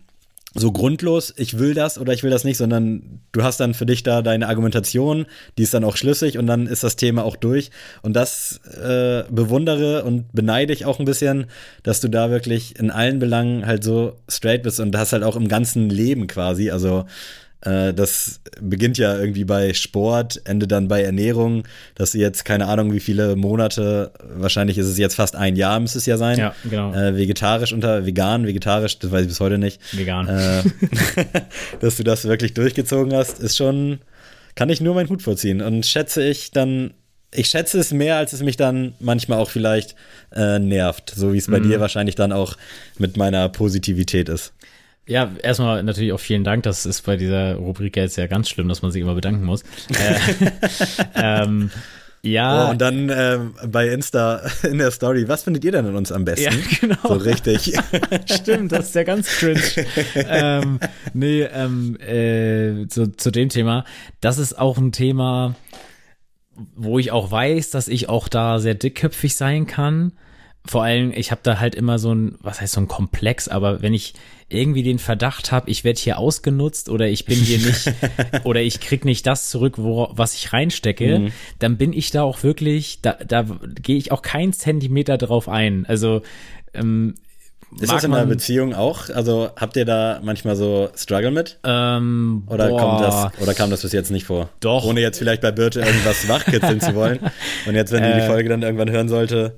so grundlos, ich will das oder ich will das nicht, sondern du hast dann für dich da deine Argumentation, die ist dann auch schlüssig und dann ist das Thema auch durch. Und das äh, bewundere und beneide ich auch ein bisschen, dass du da wirklich in allen Belangen halt so straight bist und das halt auch im ganzen Leben quasi. Also das beginnt ja irgendwie bei Sport, endet dann bei Ernährung, dass du jetzt keine Ahnung, wie viele Monate, wahrscheinlich ist es jetzt fast ein Jahr, müsste es ja sein. Ja, genau. Äh, vegetarisch unter, vegan, vegetarisch, das weiß ich bis heute nicht. Vegan. Äh, dass du das wirklich durchgezogen hast, ist schon, kann ich nur meinen Hut vorziehen. Und schätze ich dann ich schätze es mehr, als es mich dann manchmal auch vielleicht äh, nervt, so wie es bei Mhm. dir wahrscheinlich dann auch mit meiner Positivität ist. Ja, erstmal natürlich auch vielen Dank. Das ist bei dieser Rubrik jetzt ja ganz schlimm, dass man sich immer bedanken muss. äh, ähm, ja, Oh, und dann ähm, bei Insta in der Story, was findet ihr denn an uns am besten? Ja, genau. So richtig. Stimmt, das ist ja ganz cringe. ähm, nee, ähm, äh, zu, zu dem Thema. Das ist auch ein Thema, wo ich auch weiß, dass ich auch da sehr dickköpfig sein kann. Vor allem, ich habe da halt immer so ein, was heißt so ein Komplex, aber wenn ich irgendwie den Verdacht habe, ich werde hier ausgenutzt oder ich bin hier nicht oder ich krieg nicht das zurück, wo, was ich reinstecke, Mhm. dann bin ich da auch wirklich, da, da gehe ich auch keinen Zentimeter drauf ein. Also ähm, Ist das in einer Beziehung auch? Also habt ihr da manchmal so Struggle mit? Ähm, Oder boah. kommt das, oder kam das bis jetzt nicht vor? Doch. Ohne jetzt vielleicht bei Birte irgendwas wachkitzeln zu wollen. Und jetzt, wenn die die Äh. Folge dann irgendwann hören sollte,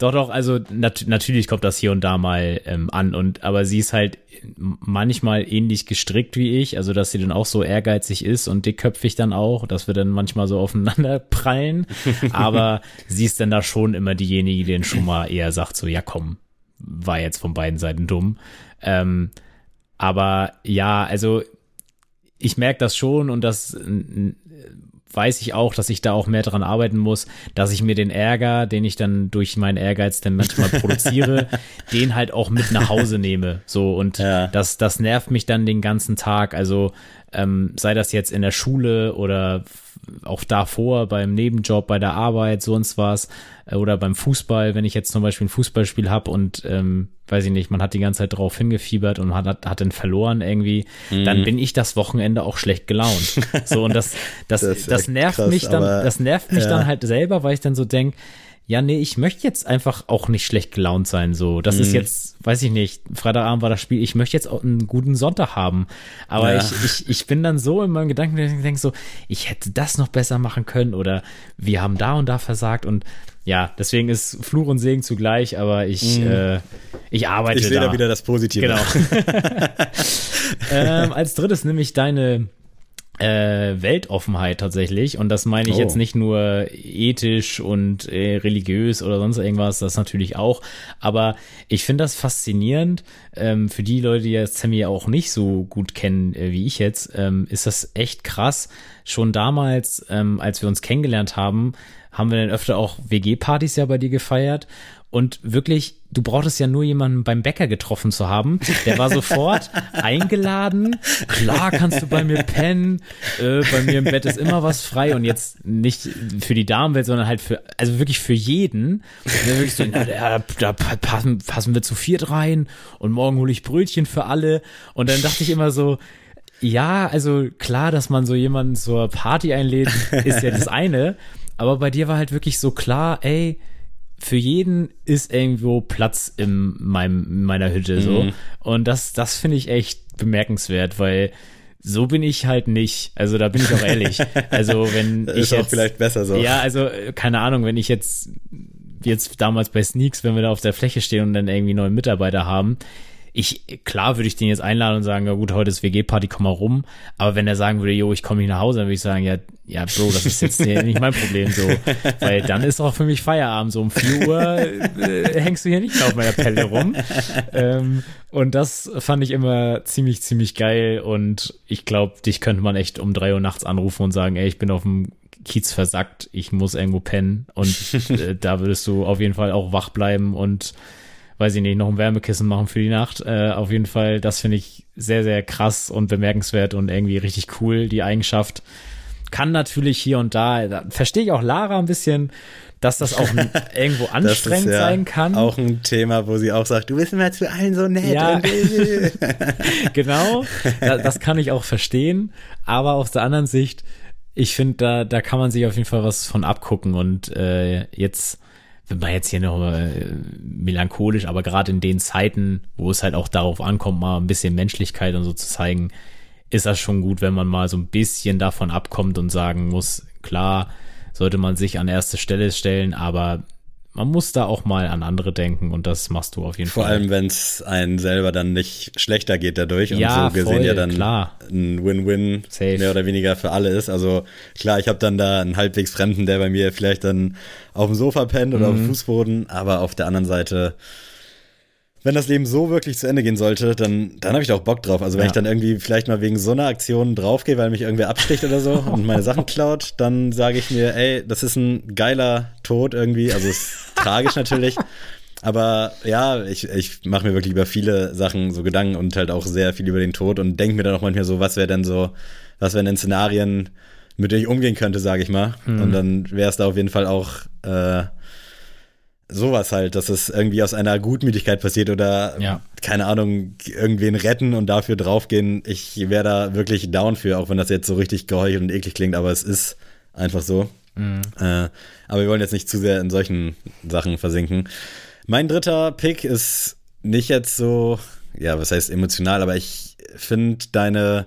Doch, doch, also nat natürlich kommt das hier und da mal ähm, an und aber sie ist halt manchmal ähnlich gestrickt wie ich, also dass sie dann auch so ehrgeizig ist und dickköpfig dann auch, dass wir dann manchmal so aufeinander prallen, aber sie ist dann da schon immer diejenige, die dann schon mal eher sagt so, ja komm, war jetzt von beiden Seiten dumm. Ähm, aber ja, also ich merke das schon und das weiß ich auch, dass ich da auch mehr dran arbeiten muss, dass ich mir den Ärger, den ich dann durch meinen Ehrgeiz dann manchmal produziere, den halt auch mit nach Hause nehme. So und Ja. das, das nervt mich dann den ganzen Tag. Also ähm, sei das jetzt in der Schule oder auch davor beim Nebenjob, bei der Arbeit, sonst was oder beim Fußball, wenn ich jetzt zum Beispiel ein Fußballspiel habe und ähm, weiß ich nicht, man hat die ganze Zeit drauf hingefiebert und hat, hat, hat dann verloren irgendwie, Mhm. dann bin ich das Wochenende auch schlecht gelaunt. So und das, das, Das das, nervt krass, mich dann, aber- das nervt mich ja. dann halt selber, weil ich dann so denk ja, nee, ich möchte jetzt einfach auch nicht schlecht gelaunt sein. So, das Mhm. ist jetzt, weiß ich nicht, Freitagabend war das Spiel, ich möchte jetzt auch einen guten Sonntag haben. Aber Ja. ich, ich, ich bin dann so in meinem Gedanken, dass ich denke so, ich hätte das noch besser machen können oder wir haben da und da versagt und ja, deswegen ist Fluch und Segen zugleich, aber ich, äh, ich arbeite Mhm. ich sehe da. da wieder das Positive. Genau. ähm, als drittes nehme ich deine äh, Weltoffenheit tatsächlich. Und das meine ich Oh. jetzt nicht nur ethisch und äh, religiös oder sonst irgendwas, das natürlich auch. Aber ich finde das faszinierend. Ähm, für die Leute, die jetzt Sammy auch nicht so gut kennen äh, wie ich jetzt, ähm, ist das echt krass. Schon damals, ähm, als wir uns kennengelernt haben, haben wir dann öfter auch WG-Partys ja bei dir gefeiert. Und wirklich, du brauchtest ja nur jemanden beim Bäcker getroffen zu haben. Der war sofort eingeladen. Klar kannst du bei mir pennen. Äh, bei mir im Bett ist immer was frei. Und jetzt nicht für die Damenwelt, sondern halt für, also wirklich für jeden. Der wirklich so, na, da, da passen, passen wir zu viert rein. Und morgen hole ich Brötchen für alle. Und dann dachte ich immer so, ja, also klar, dass man so jemanden zur Party einlädt, ist ja das eine. Aber bei dir war halt wirklich so klar, ey, für jeden ist irgendwo Platz in, meinem, in meiner Hütte so. Mhm. Und das, das finde ich echt bemerkenswert, weil so bin ich halt nicht. Also da bin ich auch ehrlich. Also wenn ich Ist auch jetzt, vielleicht besser so. ja, also keine Ahnung, wenn ich jetzt jetzt damals bei Sneaks, wenn wir da auf der Fläche stehen und dann irgendwie neuen Mitarbeiter haben, ich, klar würde ich den jetzt einladen und sagen, ja gut, heute ist WG-Party, komm mal rum. Aber wenn er sagen würde, jo, ich komme nicht nach Hause, dann würde ich sagen, ja, ja, Bro, das ist jetzt nicht mein Problem so. Weil dann ist auch für mich Feierabend. So um 4 Uhr äh, hängst du hier nicht mehr auf meiner Pelle rum. Ähm, und das fand ich immer ziemlich, ziemlich geil. Und ich glaube, dich könnte man echt um drei Uhr nachts anrufen und sagen, ey, ich bin auf dem Kiez versackt, ich muss irgendwo pennen. Und äh, da würdest du auf jeden Fall auch wach bleiben und weiß ich nicht, noch ein Wärmekissen machen für die Nacht. Äh, auf jeden Fall, das finde ich sehr, sehr krass und bemerkenswert und irgendwie richtig cool, die Eigenschaft. kann natürlich hier und da, da verstehe ich auch Lara ein bisschen, dass das auch irgendwo anstrengend ja sein kann. Auch ein Thema, wo sie auch sagt, du bist immer zu allen so nett. Ja, genau. Das kann ich auch verstehen. Aber auf der anderen Sicht, ich finde, da, da kann man sich auf jeden Fall was von abgucken. Und äh, jetzt, wenn man jetzt hier noch äh, melancholisch, aber gerade in den Zeiten, wo es halt auch darauf ankommt, mal ein bisschen Menschlichkeit und so zu zeigen, ist das schon gut, wenn man mal so ein bisschen davon abkommt und sagen muss, klar, sollte man sich an erste Stelle stellen, aber man muss da auch mal an andere denken und das machst du auf jeden Vor Fall. Vor allem, wenn es einen selber dann nicht schlechter geht dadurch ja, und so gesehen voll, ja dann klar. ein Win-Win mehr oder weniger für alle ist. Also klar, ich habe dann da einen halbwegs Fremden, der bei mir vielleicht dann auf dem Sofa pennt oder mhm. auf dem Fußboden, aber auf der anderen Seite wenn das Leben so wirklich zu Ende gehen sollte, dann, dann habe ich da auch Bock drauf. Also wenn ja. ich dann irgendwie vielleicht mal wegen so einer Aktion draufgehe, weil mich irgendwer absticht oder so und meine Sachen klaut, dann sage ich mir, ey, das ist ein geiler Tod irgendwie. Also ist tragisch natürlich. Aber ja, ich, ich mache mir wirklich über viele Sachen so Gedanken und halt auch sehr viel über den Tod und denke mir dann auch manchmal so, was wäre denn so, was wären denn Szenarien, mit denen ich umgehen könnte, sage ich mal. Mhm. Und dann wäre es da auf jeden Fall auch äh, sowas halt, dass es irgendwie aus einer Gutmütigkeit passiert oder ja. keine Ahnung, irgendwen retten und dafür draufgehen. Ich wäre da wirklich down für, auch wenn das jetzt so richtig geheuchelt und eklig klingt, aber es ist einfach so. Mhm. Äh, aber wir wollen jetzt nicht zu sehr in solchen Sachen versinken. Mein dritter Pick ist nicht jetzt so, ja, was heißt emotional, aber ich finde deine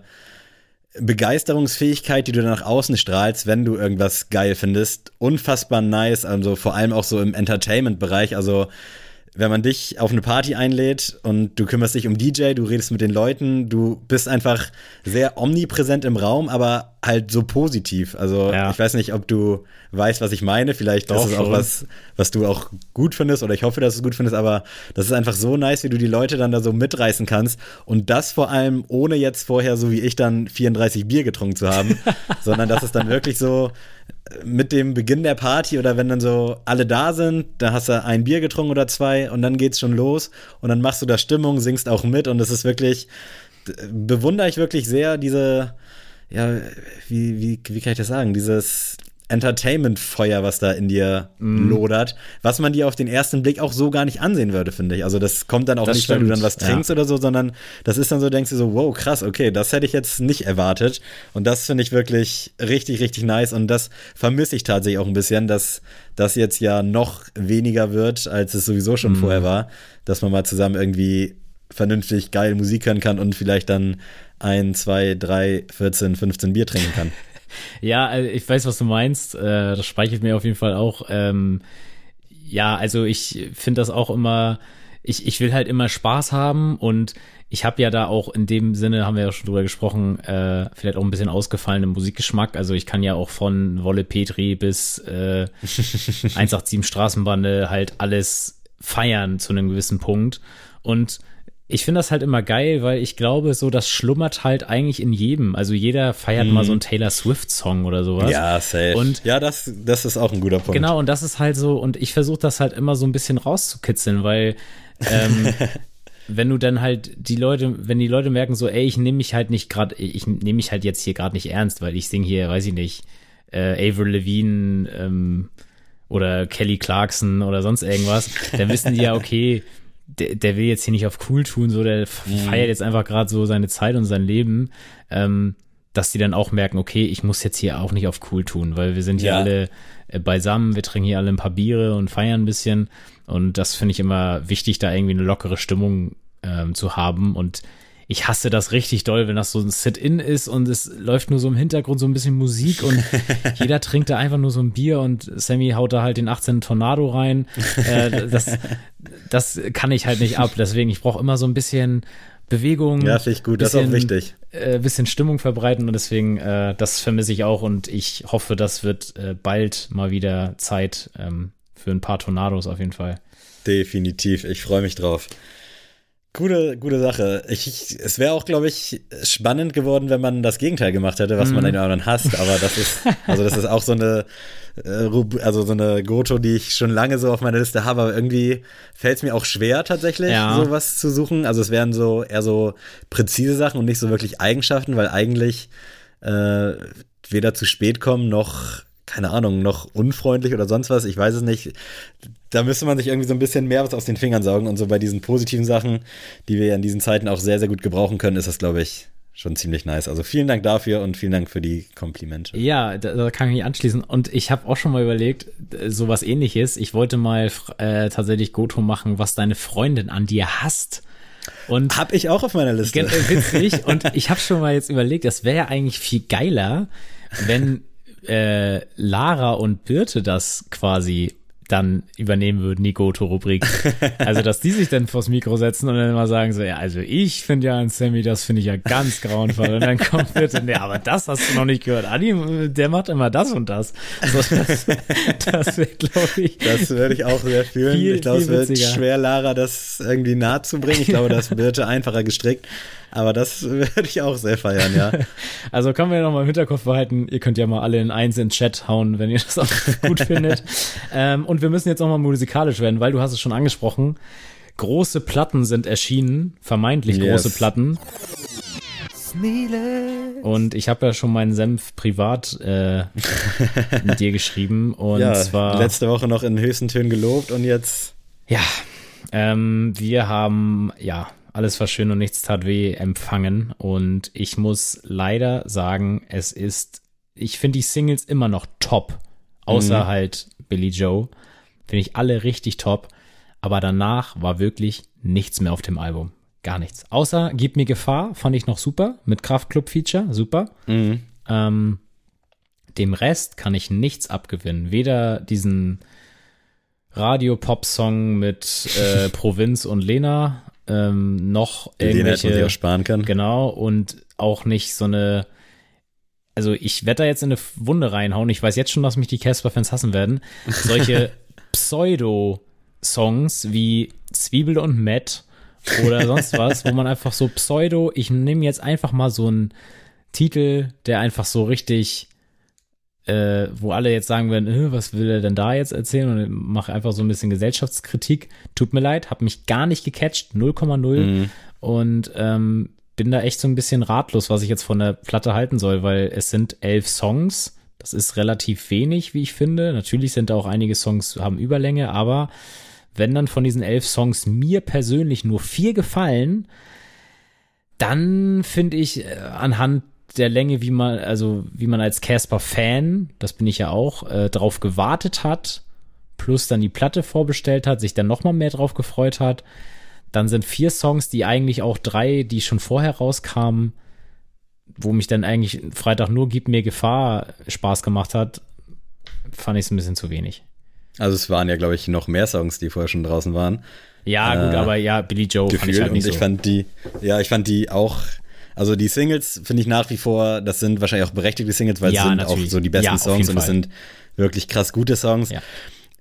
Begeisterungsfähigkeit, die du nach außen strahlst, wenn du irgendwas geil findest, unfassbar nice. Also vor allem auch so im Entertainment-Bereich. Also wenn man dich auf eine Party einlädt und du kümmerst dich um DJ, du redest mit den Leuten, du bist einfach sehr omnipräsent im Raum, aber halt so positiv. Also ja. ich weiß nicht, ob du weißt, was ich meine. Vielleicht Doch, ist es auch was, was du auch gut findest oder ich hoffe, dass du es gut findest, aber das ist einfach so nice, wie du die Leute dann da so mitreißen kannst und das vor allem ohne jetzt vorher, so wie ich dann 34 Bier getrunken zu haben, sondern dass es dann wirklich so mit dem Beginn der Party oder wenn dann so alle da sind, da hast du ein Bier getrunken oder zwei und dann geht's schon los und dann machst du da Stimmung, singst auch mit und es ist wirklich, bewundere ich wirklich sehr diese, ja, wie, wie, wie kann ich das sagen, dieses Entertainment-Feuer, was da in dir mm. lodert, was man dir auf den ersten Blick auch so gar nicht ansehen würde, finde ich. Also das kommt dann auch das nicht, stimmt. weil du dann was trinkst ja. oder so, sondern das ist dann so, denkst du so, wow, krass, okay, das hätte ich jetzt nicht erwartet. Und das finde ich wirklich richtig, richtig nice. Und das vermisse ich tatsächlich auch ein bisschen, dass das jetzt ja noch weniger wird, als es sowieso schon mm. vorher war, dass man mal zusammen irgendwie vernünftig geil Musik hören kann und vielleicht dann ein, zwei, drei, 14, 15 Bier trinken kann. Ja, also ich weiß, was du meinst. Äh, das speichert mir auf jeden Fall auch. Ähm, ja, also ich finde das auch immer, ich, ich will halt immer Spaß haben und ich habe ja da auch in dem Sinne, haben wir ja schon drüber gesprochen, äh, vielleicht auch ein bisschen ausgefallenen Musikgeschmack. Also ich kann ja auch von Wolle Petri bis äh, 187 Straßenbande halt alles feiern zu einem gewissen Punkt. Und ich finde das halt immer geil, weil ich glaube, so das schlummert halt eigentlich in jedem. Also jeder feiert mhm. mal so einen Taylor Swift-Song oder sowas. Ja, safe. Und ja, das, das ist auch ein guter Punkt. Genau, und das ist halt so, und ich versuche das halt immer so ein bisschen rauszukitzeln, weil ähm, wenn du dann halt die Leute, wenn die Leute merken so, ey, ich nehme mich halt nicht gerade, ich nehme mich halt jetzt hier gerade nicht ernst, weil ich singe hier, weiß ich nicht, äh, Avril Levine ähm, oder Kelly Clarkson oder sonst irgendwas, dann wissen die ja, okay, der, der will jetzt hier nicht auf cool tun, so der mhm. feiert jetzt einfach gerade so seine Zeit und sein Leben, ähm, dass die dann auch merken, okay, ich muss jetzt hier auch nicht auf cool tun, weil wir sind hier ja. alle äh, beisammen, wir trinken hier alle ein paar Biere und feiern ein bisschen und das finde ich immer wichtig, da irgendwie eine lockere Stimmung ähm, zu haben und ich hasse das richtig doll, wenn das so ein Sit-In ist und es läuft nur so im Hintergrund so ein bisschen Musik und jeder trinkt da einfach nur so ein Bier und Sammy haut da halt den 18. Tornado rein. Äh, das, das kann ich halt nicht ab. Deswegen, ich brauche immer so ein bisschen Bewegung. Ja, finde ich gut, bisschen, das ist auch wichtig. Äh, bisschen Stimmung verbreiten und deswegen, äh, das vermisse ich auch und ich hoffe, das wird äh, bald mal wieder Zeit ähm, für ein paar Tornados auf jeden Fall. Definitiv, ich freue mich drauf. Gute, gute Sache. Ich, es wäre auch, glaube ich, spannend geworden, wenn man das Gegenteil gemacht hätte, was mm. man mhm. dann hasst. Aber das ist, also das ist auch so eine, äh, also so eine Goto, die ich schon lange so auf meiner Liste habe. Aber irgendwie fällt es mir auch schwer, tatsächlich ja. sowas zu suchen. Also es wären so eher so präzise Sachen und nicht so wirklich Eigenschaften, weil eigentlich äh, weder zu spät kommen noch keine Ahnung, noch unfreundlich oder sonst was, ich weiß es nicht. Da müsste man sich irgendwie so ein bisschen mehr was aus den Fingern saugen und so bei diesen positiven Sachen, die wir ja in diesen Zeiten auch sehr, sehr gut gebrauchen können, ist das, glaube ich, schon ziemlich nice. Also vielen Dank dafür und vielen Dank für die Komplimente. Ja, da, da kann ich mich anschließen. Und ich habe auch schon mal überlegt, sowas ähnliches. Ich wollte mal äh, tatsächlich Goto machen, was deine Freundin an dir hasst. Und hab ich auch auf meiner Liste. Äh, witzig. und ich habe schon mal jetzt überlegt, das wäre ja eigentlich viel geiler, wenn äh, Lara und Birte das quasi dann übernehmen würden, die Goto-Rubrik. Also, dass die sich dann vors Mikro setzen und dann immer sagen so, ja, also ich finde ja an Sammy, das finde ich ja ganz grauenvoll. Und dann kommt bitte, nee, aber das hast du noch nicht gehört. Adi, der macht immer das und das. So, das das wäre, glaube ich. Das würde ich auch sehr fühlen. Viel, ich glaube, es wird schwer, Lara das irgendwie nahe zu bringen. Ich glaube, das wird einfacher gestrickt. Aber das würde ich auch sehr feiern, ja. Also können wir ja noch mal im Hinterkopf behalten. Ihr könnt ja mal alle in eins in den Chat hauen, wenn ihr das auch gut findet. Ähm, und wir müssen jetzt auch mal musikalisch werden, weil du hast es schon angesprochen. Große Platten sind erschienen, vermeintlich yes. große Platten. Und ich habe ja schon meinen Senf privat äh, mit dir geschrieben. Und ja, zwar. Letzte Woche noch in höchsten Tönen gelobt und jetzt. Ja. Ähm, wir haben, ja, alles war schön und nichts tat weh empfangen. Und ich muss leider sagen, es ist, ich finde die Singles immer noch top. Außer mhm. halt Billy Joe. Finde ich alle richtig top. Aber danach war wirklich nichts mehr auf dem Album. Gar nichts. Außer Gib mir Gefahr, fand ich noch super. Mit Kraftclub-Feature, super. Mhm. Ähm, dem Rest kann ich nichts abgewinnen. Weder diesen Radio-Pop-Song mit äh, Provinz und Lena, ähm, noch irgendwelche. Den man sich auch sparen kann. Genau, und auch nicht so eine. Also ich werde da jetzt in eine Wunde reinhauen. Ich weiß jetzt schon, dass mich die Casper-Fans hassen werden. Solche Pseudo-Songs wie Zwiebel und Matt oder sonst was, wo man einfach so Pseudo, ich nehme jetzt einfach mal so einen Titel, der einfach so richtig äh, wo alle jetzt sagen werden, äh, was will er denn da jetzt erzählen und mache einfach so ein bisschen Gesellschaftskritik. Tut mir leid, habe mich gar nicht gecatcht, 0,0 mhm. und ähm, bin da echt so ein bisschen ratlos, was ich jetzt von der Platte halten soll, weil es sind elf Songs. Das ist relativ wenig, wie ich finde. Natürlich sind da auch einige Songs haben Überlänge, aber wenn dann von diesen elf Songs mir persönlich nur vier gefallen, dann finde ich äh, anhand der Länge, wie man, also wie man als Casper-Fan, das bin ich ja auch, äh, drauf gewartet hat, plus dann die Platte vorbestellt hat, sich dann nochmal mehr drauf gefreut hat. Dann sind vier Songs, die eigentlich auch drei, die schon vorher rauskamen, wo mich dann eigentlich Freitag nur Gib mir Gefahr Spaß gemacht hat, fand ich es ein bisschen zu wenig. Also es waren ja, glaube ich, noch mehr Songs, die vorher schon draußen waren. Ja, gut, äh, aber ja, Billy Joe fand ich halt nicht und ich so. fand die, ja, ich fand die auch also die Singles finde ich nach wie vor, das sind wahrscheinlich auch berechtigte Singles, weil ja, es sind natürlich. auch so die besten ja, Songs und es sind wirklich krass gute Songs. Ja.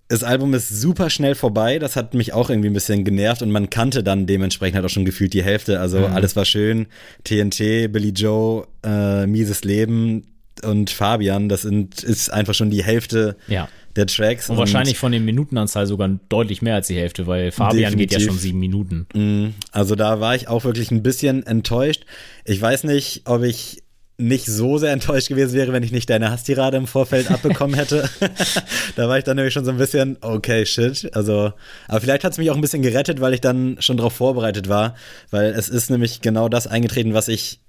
Das Album ist super schnell vorbei, das hat mich auch irgendwie ein bisschen genervt und man kannte dann dementsprechend halt auch schon gefühlt die Hälfte. Also mhm. alles war schön. TNT, Billy Joe, äh, Mieses Leben und Fabian, das sind, ist einfach schon die Hälfte ja der Tracks. Und, und, wahrscheinlich von den Minutenanzahl sogar deutlich mehr als die Hälfte, weil Fabian definitiv. geht ja schon sieben Minuten. Mm, also da war ich auch wirklich ein bisschen enttäuscht. Ich weiß nicht, ob ich nicht so sehr enttäuscht gewesen wäre, wenn ich nicht deine Hasstirade im Vorfeld abbekommen hätte. da war ich dann nämlich schon so ein bisschen, okay, shit. Also, aber vielleicht hat es mich auch ein bisschen gerettet, weil ich dann schon darauf vorbereitet war, weil es ist nämlich genau das eingetreten, was ich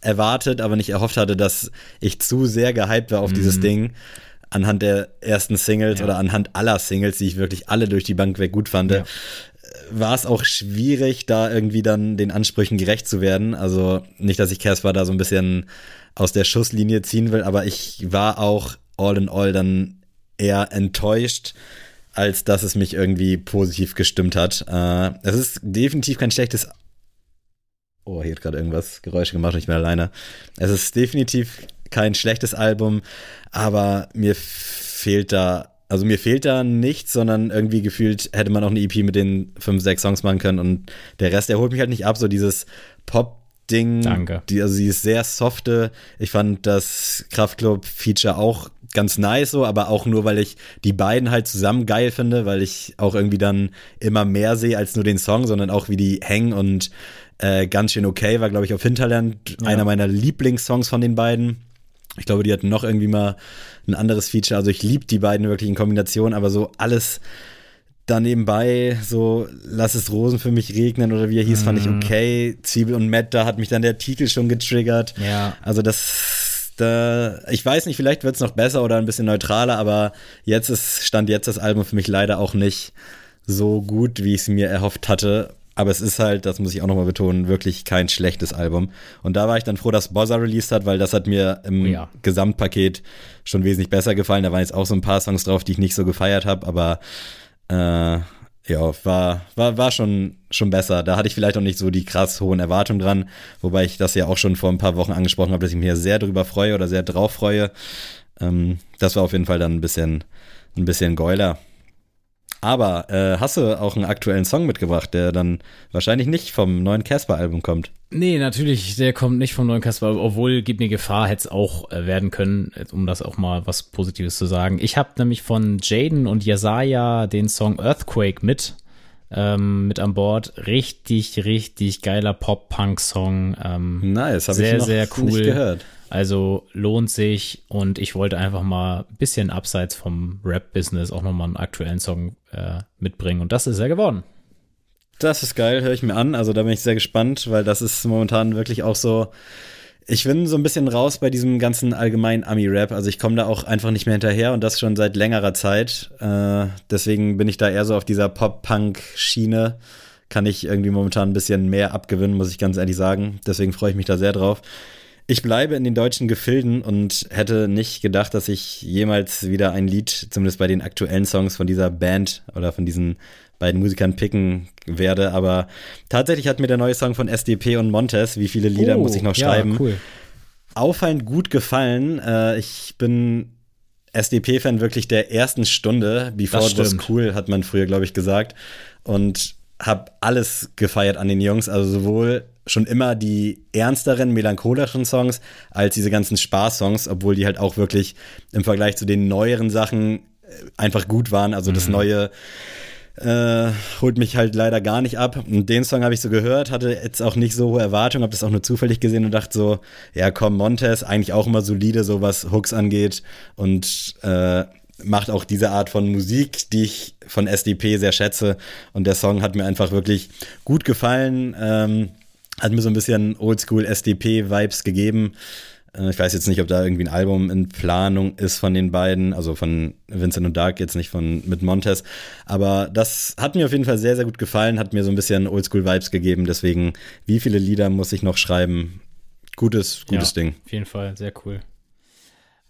erwartet, aber nicht erhofft hatte, dass ich zu sehr gehypt war auf mm. dieses Ding anhand der ersten Singles ja. oder anhand aller Singles, die ich wirklich alle durch die Bank weg gut fand, ja. war es auch schwierig, da irgendwie dann den Ansprüchen gerecht zu werden. Also nicht, dass ich Casper da so ein bisschen aus der Schusslinie ziehen will, aber ich war auch all in all dann eher enttäuscht, als dass es mich irgendwie positiv gestimmt hat. Äh, es ist definitiv kein schlechtes Oh, hier hat gerade irgendwas Geräusche gemacht und ich bin alleine. Es ist definitiv kein schlechtes Album, aber mir fehlt da, also mir fehlt da nichts, sondern irgendwie gefühlt hätte man auch eine EP mit den fünf, sechs Songs machen können und der Rest, der holt mich halt nicht ab, so dieses Pop- Ding. Danke. Die, also sie ist sehr softe. Ich fand das Kraftclub-Feature auch ganz nice so, aber auch nur, weil ich die beiden halt zusammen geil finde, weil ich auch irgendwie dann immer mehr sehe als nur den Song, sondern auch wie die hängen und äh, ganz schön okay war, glaube ich, auf Hinterland ja. einer meiner Lieblingssongs von den beiden. Ich glaube, die hatten noch irgendwie mal ein anderes Feature. Also ich liebe die beiden wirklich in Kombination, aber so alles da nebenbei, so lass es Rosen für mich regnen oder wie er hieß, mm. fand ich mhm. okay. Zwiebel und Matt, da hat mich dann der Titel schon getriggert. Ja. Also das, da, ich weiß nicht, vielleicht wird es noch besser oder ein bisschen neutraler, aber jetzt ist, stand jetzt das Album für mich leider auch nicht so gut, wie ich es mir erhofft hatte. Aber es ist halt, das muss ich auch nochmal betonen, wirklich kein schlechtes Album. Und da war ich dann froh, dass Bozza released hat, weil das hat mir im oh ja. Gesamtpaket schon wesentlich besser gefallen. Da waren jetzt auch so ein paar Songs drauf, die ich nicht so gefeiert habe, aber äh, ja, war, war, war schon, schon besser. Da hatte ich vielleicht auch nicht so die krass hohen Erwartungen dran, wobei ich das ja auch schon vor ein paar Wochen angesprochen habe, dass ich mich sehr drüber freue oder sehr drauf freue. Ähm, das war auf jeden Fall dann ein bisschen, ein bisschen geuler. Aber äh, hast du auch einen aktuellen Song mitgebracht, der dann wahrscheinlich nicht vom neuen Casper-Album kommt? Nee, natürlich, der kommt nicht vom neuen Casper, obwohl Gib mir Gefahr hätte es auch äh, werden können, um das auch mal was Positives zu sagen. Ich habe nämlich von Jaden und Yesaya den Song Earthquake mit ähm, mit an Bord. Richtig, richtig geiler Pop-Punk-Song. Ähm, nice, habe ich noch sehr cool. nicht gehört. Also lohnt sich und ich wollte einfach mal ein bisschen abseits vom Rap-Business auch nochmal einen aktuellen Song äh, mitbringen und das ist er geworden. Das ist geil, höre ich mir an. Also da bin ich sehr gespannt, weil das ist momentan wirklich auch so. Ich bin so ein bisschen raus bei diesem ganzen allgemeinen Ami-Rap. Also ich komme da auch einfach nicht mehr hinterher und das schon seit längerer Zeit. Äh, deswegen bin ich da eher so auf dieser Pop-Punk-Schiene. Kann ich irgendwie momentan ein bisschen mehr abgewinnen, muss ich ganz ehrlich sagen. Deswegen freue ich mich da sehr drauf. Ich bleibe in den deutschen Gefilden und hätte nicht gedacht, dass ich jemals wieder ein Lied, zumindest bei den aktuellen Songs von dieser Band oder von diesen beiden Musikern picken werde. Aber tatsächlich hat mir der neue Song von SDP und Montes, wie viele Lieder oh, muss ich noch schreiben, ja, cool. auffallend gut gefallen. Äh, ich bin SDP-Fan wirklich der ersten Stunde. Before it was cool, hat man früher, glaube ich, gesagt. Und habe alles gefeiert an den Jungs. Also sowohl schon immer die ernsteren, melancholischen Songs als diese ganzen Spaß-Songs, obwohl die halt auch wirklich im Vergleich zu den neueren Sachen äh, einfach gut waren. Also mhm. das neue äh, holt mich halt leider gar nicht ab. Und den Song habe ich so gehört, hatte jetzt auch nicht so hohe Erwartungen, habe das auch nur zufällig gesehen und dachte so, ja komm, Montes, eigentlich auch immer solide, so was Hooks angeht und äh, macht auch diese Art von Musik, die ich von SDP sehr schätze. Und der Song hat mir einfach wirklich gut gefallen. Ähm, hat mir so ein bisschen Oldschool SDP-Vibes gegeben. Äh, ich weiß jetzt nicht, ob da irgendwie ein Album in Planung ist von den beiden, also von Vincent und Dark, jetzt nicht von mit Montes. Aber das hat mir auf jeden Fall sehr, sehr gut gefallen, hat mir so ein bisschen Oldschool-Vibes gegeben. Deswegen, wie viele Lieder muss ich noch schreiben? Gutes, gutes ja, Ding. Auf jeden Fall, sehr cool.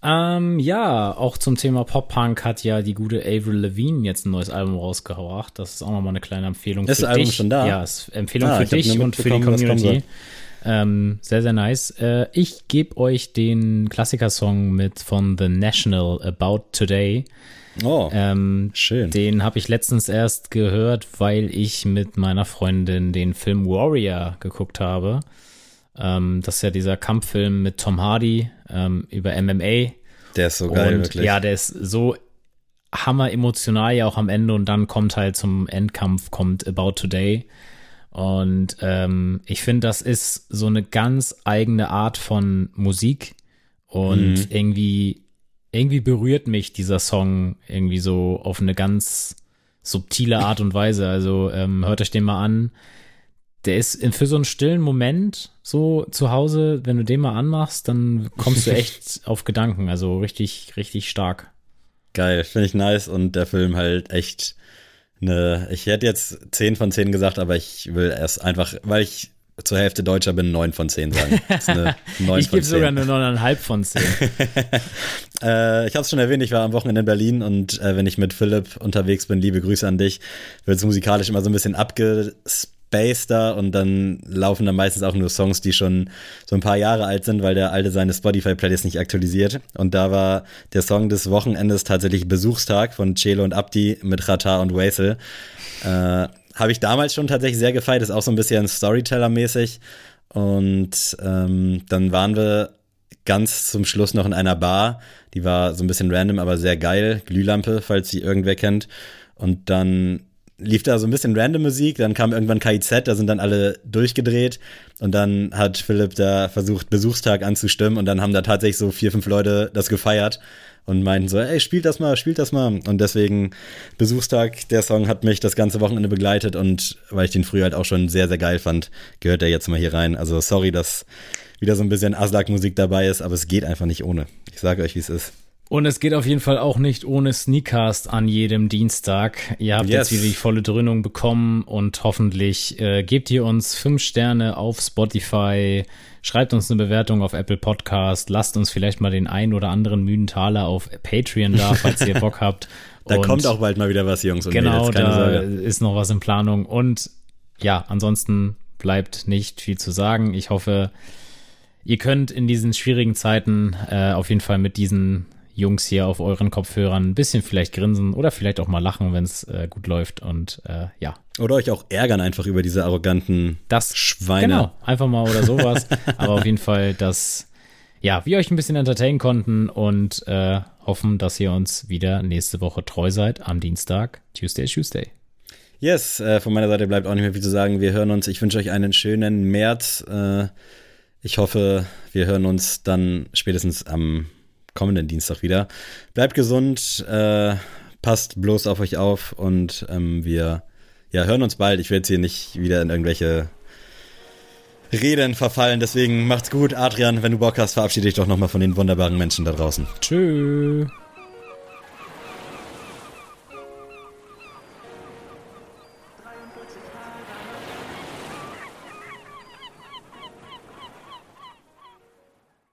Ähm, ja, auch zum Thema Pop-Punk hat ja die gute Avril Lavigne jetzt ein neues Album rausgebracht. Das ist auch nochmal eine kleine Empfehlung ist für dich. Ist das Album schon da? Ja, ist Empfehlung ah, für dich und für die Community. Ähm, sehr, sehr nice. Äh, ich gebe euch den Klassikersong mit von The National About Today. Oh, ähm, schön. Den habe ich letztens erst gehört, weil ich mit meiner Freundin den Film Warrior geguckt habe. Ähm, das ist ja dieser Kampffilm mit Tom Hardy ähm, über MMA. Der ist so geil, und, wirklich. Ja, der ist so hammer emotional ja auch am Ende und dann kommt halt zum Endkampf kommt About Today. Und ähm, ich finde, das ist so eine ganz eigene Art von Musik und mhm. irgendwie irgendwie berührt mich dieser Song irgendwie so auf eine ganz subtile Art und Weise. Also ähm, hört euch den mal an der ist für so einen stillen Moment so zu Hause, wenn du den mal anmachst, dann kommst du echt auf Gedanken. Also richtig, richtig stark. Geil, finde ich nice und der Film halt echt eine, ich hätte jetzt 10 von 10 gesagt, aber ich will erst einfach, weil ich zur Hälfte Deutscher bin, 9 von 10 sagen. ich gebe sogar eine 9,5 von 10. äh, ich habe es schon erwähnt, ich war am Wochenende in Berlin und äh, wenn ich mit Philipp unterwegs bin, liebe Grüße an dich, wird es musikalisch immer so ein bisschen abgespaced Bass da und dann laufen da meistens auch nur Songs, die schon so ein paar Jahre alt sind, weil der alte seine Spotify-Playlist nicht aktualisiert. Und da war der Song des Wochenendes tatsächlich Besuchstag von Celo und Abdi mit Rata und Waisel. Äh, Habe ich damals schon tatsächlich sehr gefeiert, ist auch so ein bisschen Storyteller-mäßig. Und ähm, dann waren wir ganz zum Schluss noch in einer Bar. Die war so ein bisschen random, aber sehr geil. Glühlampe, falls sie irgendwer kennt. Und dann lief da so ein bisschen random Musik, dann kam irgendwann KIZ, da sind dann alle durchgedreht und dann hat Philipp da versucht, Besuchstag anzustimmen und dann haben da tatsächlich so vier, fünf Leute das gefeiert und meinten so, ey, spielt das mal, spielt das mal. Und deswegen Besuchstag, der Song hat mich das ganze Wochenende begleitet und weil ich den früher halt auch schon sehr, sehr geil fand, gehört er jetzt mal hier rein. Also sorry, dass wieder so ein bisschen Aslak-Musik dabei ist, aber es geht einfach nicht ohne. Ich sage euch, wie es ist. Und es geht auf jeden Fall auch nicht ohne Sneakcast an jedem Dienstag. Ihr habt yes. jetzt wieder die volle Dröhnung bekommen und hoffentlich äh, gebt ihr uns fünf Sterne auf Spotify, schreibt uns eine Bewertung auf Apple Podcast, lasst uns vielleicht mal den ein oder anderen müden Taler auf Patreon da, falls ihr Bock habt. da und kommt auch bald mal wieder was, Jungs. Und genau, Mädels, da Sorge. ist noch was in Planung. Und ja, ansonsten bleibt nicht viel zu sagen. Ich hoffe, ihr könnt in diesen schwierigen Zeiten äh, auf jeden Fall mit diesen Jungs hier auf euren Kopfhörern ein bisschen vielleicht grinsen oder vielleicht auch mal lachen, wenn es äh, gut läuft und äh, ja. Oder euch auch ärgern einfach über diese arroganten das, Schweine. Genau, einfach mal oder sowas. Aber auf jeden Fall, dass ja, wir euch ein bisschen entertainen konnten und äh, hoffen, dass ihr uns wieder nächste Woche treu seid am Dienstag, Tuesday, Tuesday. Yes, äh, von meiner Seite bleibt auch nicht mehr viel zu sagen. Wir hören uns. Ich wünsche euch einen schönen März. Äh, ich hoffe, wir hören uns dann spätestens am kommenden Dienstag wieder. Bleibt gesund, äh, passt bloß auf euch auf und ähm, wir ja, hören uns bald. Ich werde jetzt hier nicht wieder in irgendwelche Reden verfallen. Deswegen macht's gut. Adrian, wenn du Bock hast, verabschiede dich doch nochmal von den wunderbaren Menschen da draußen. Tschüss.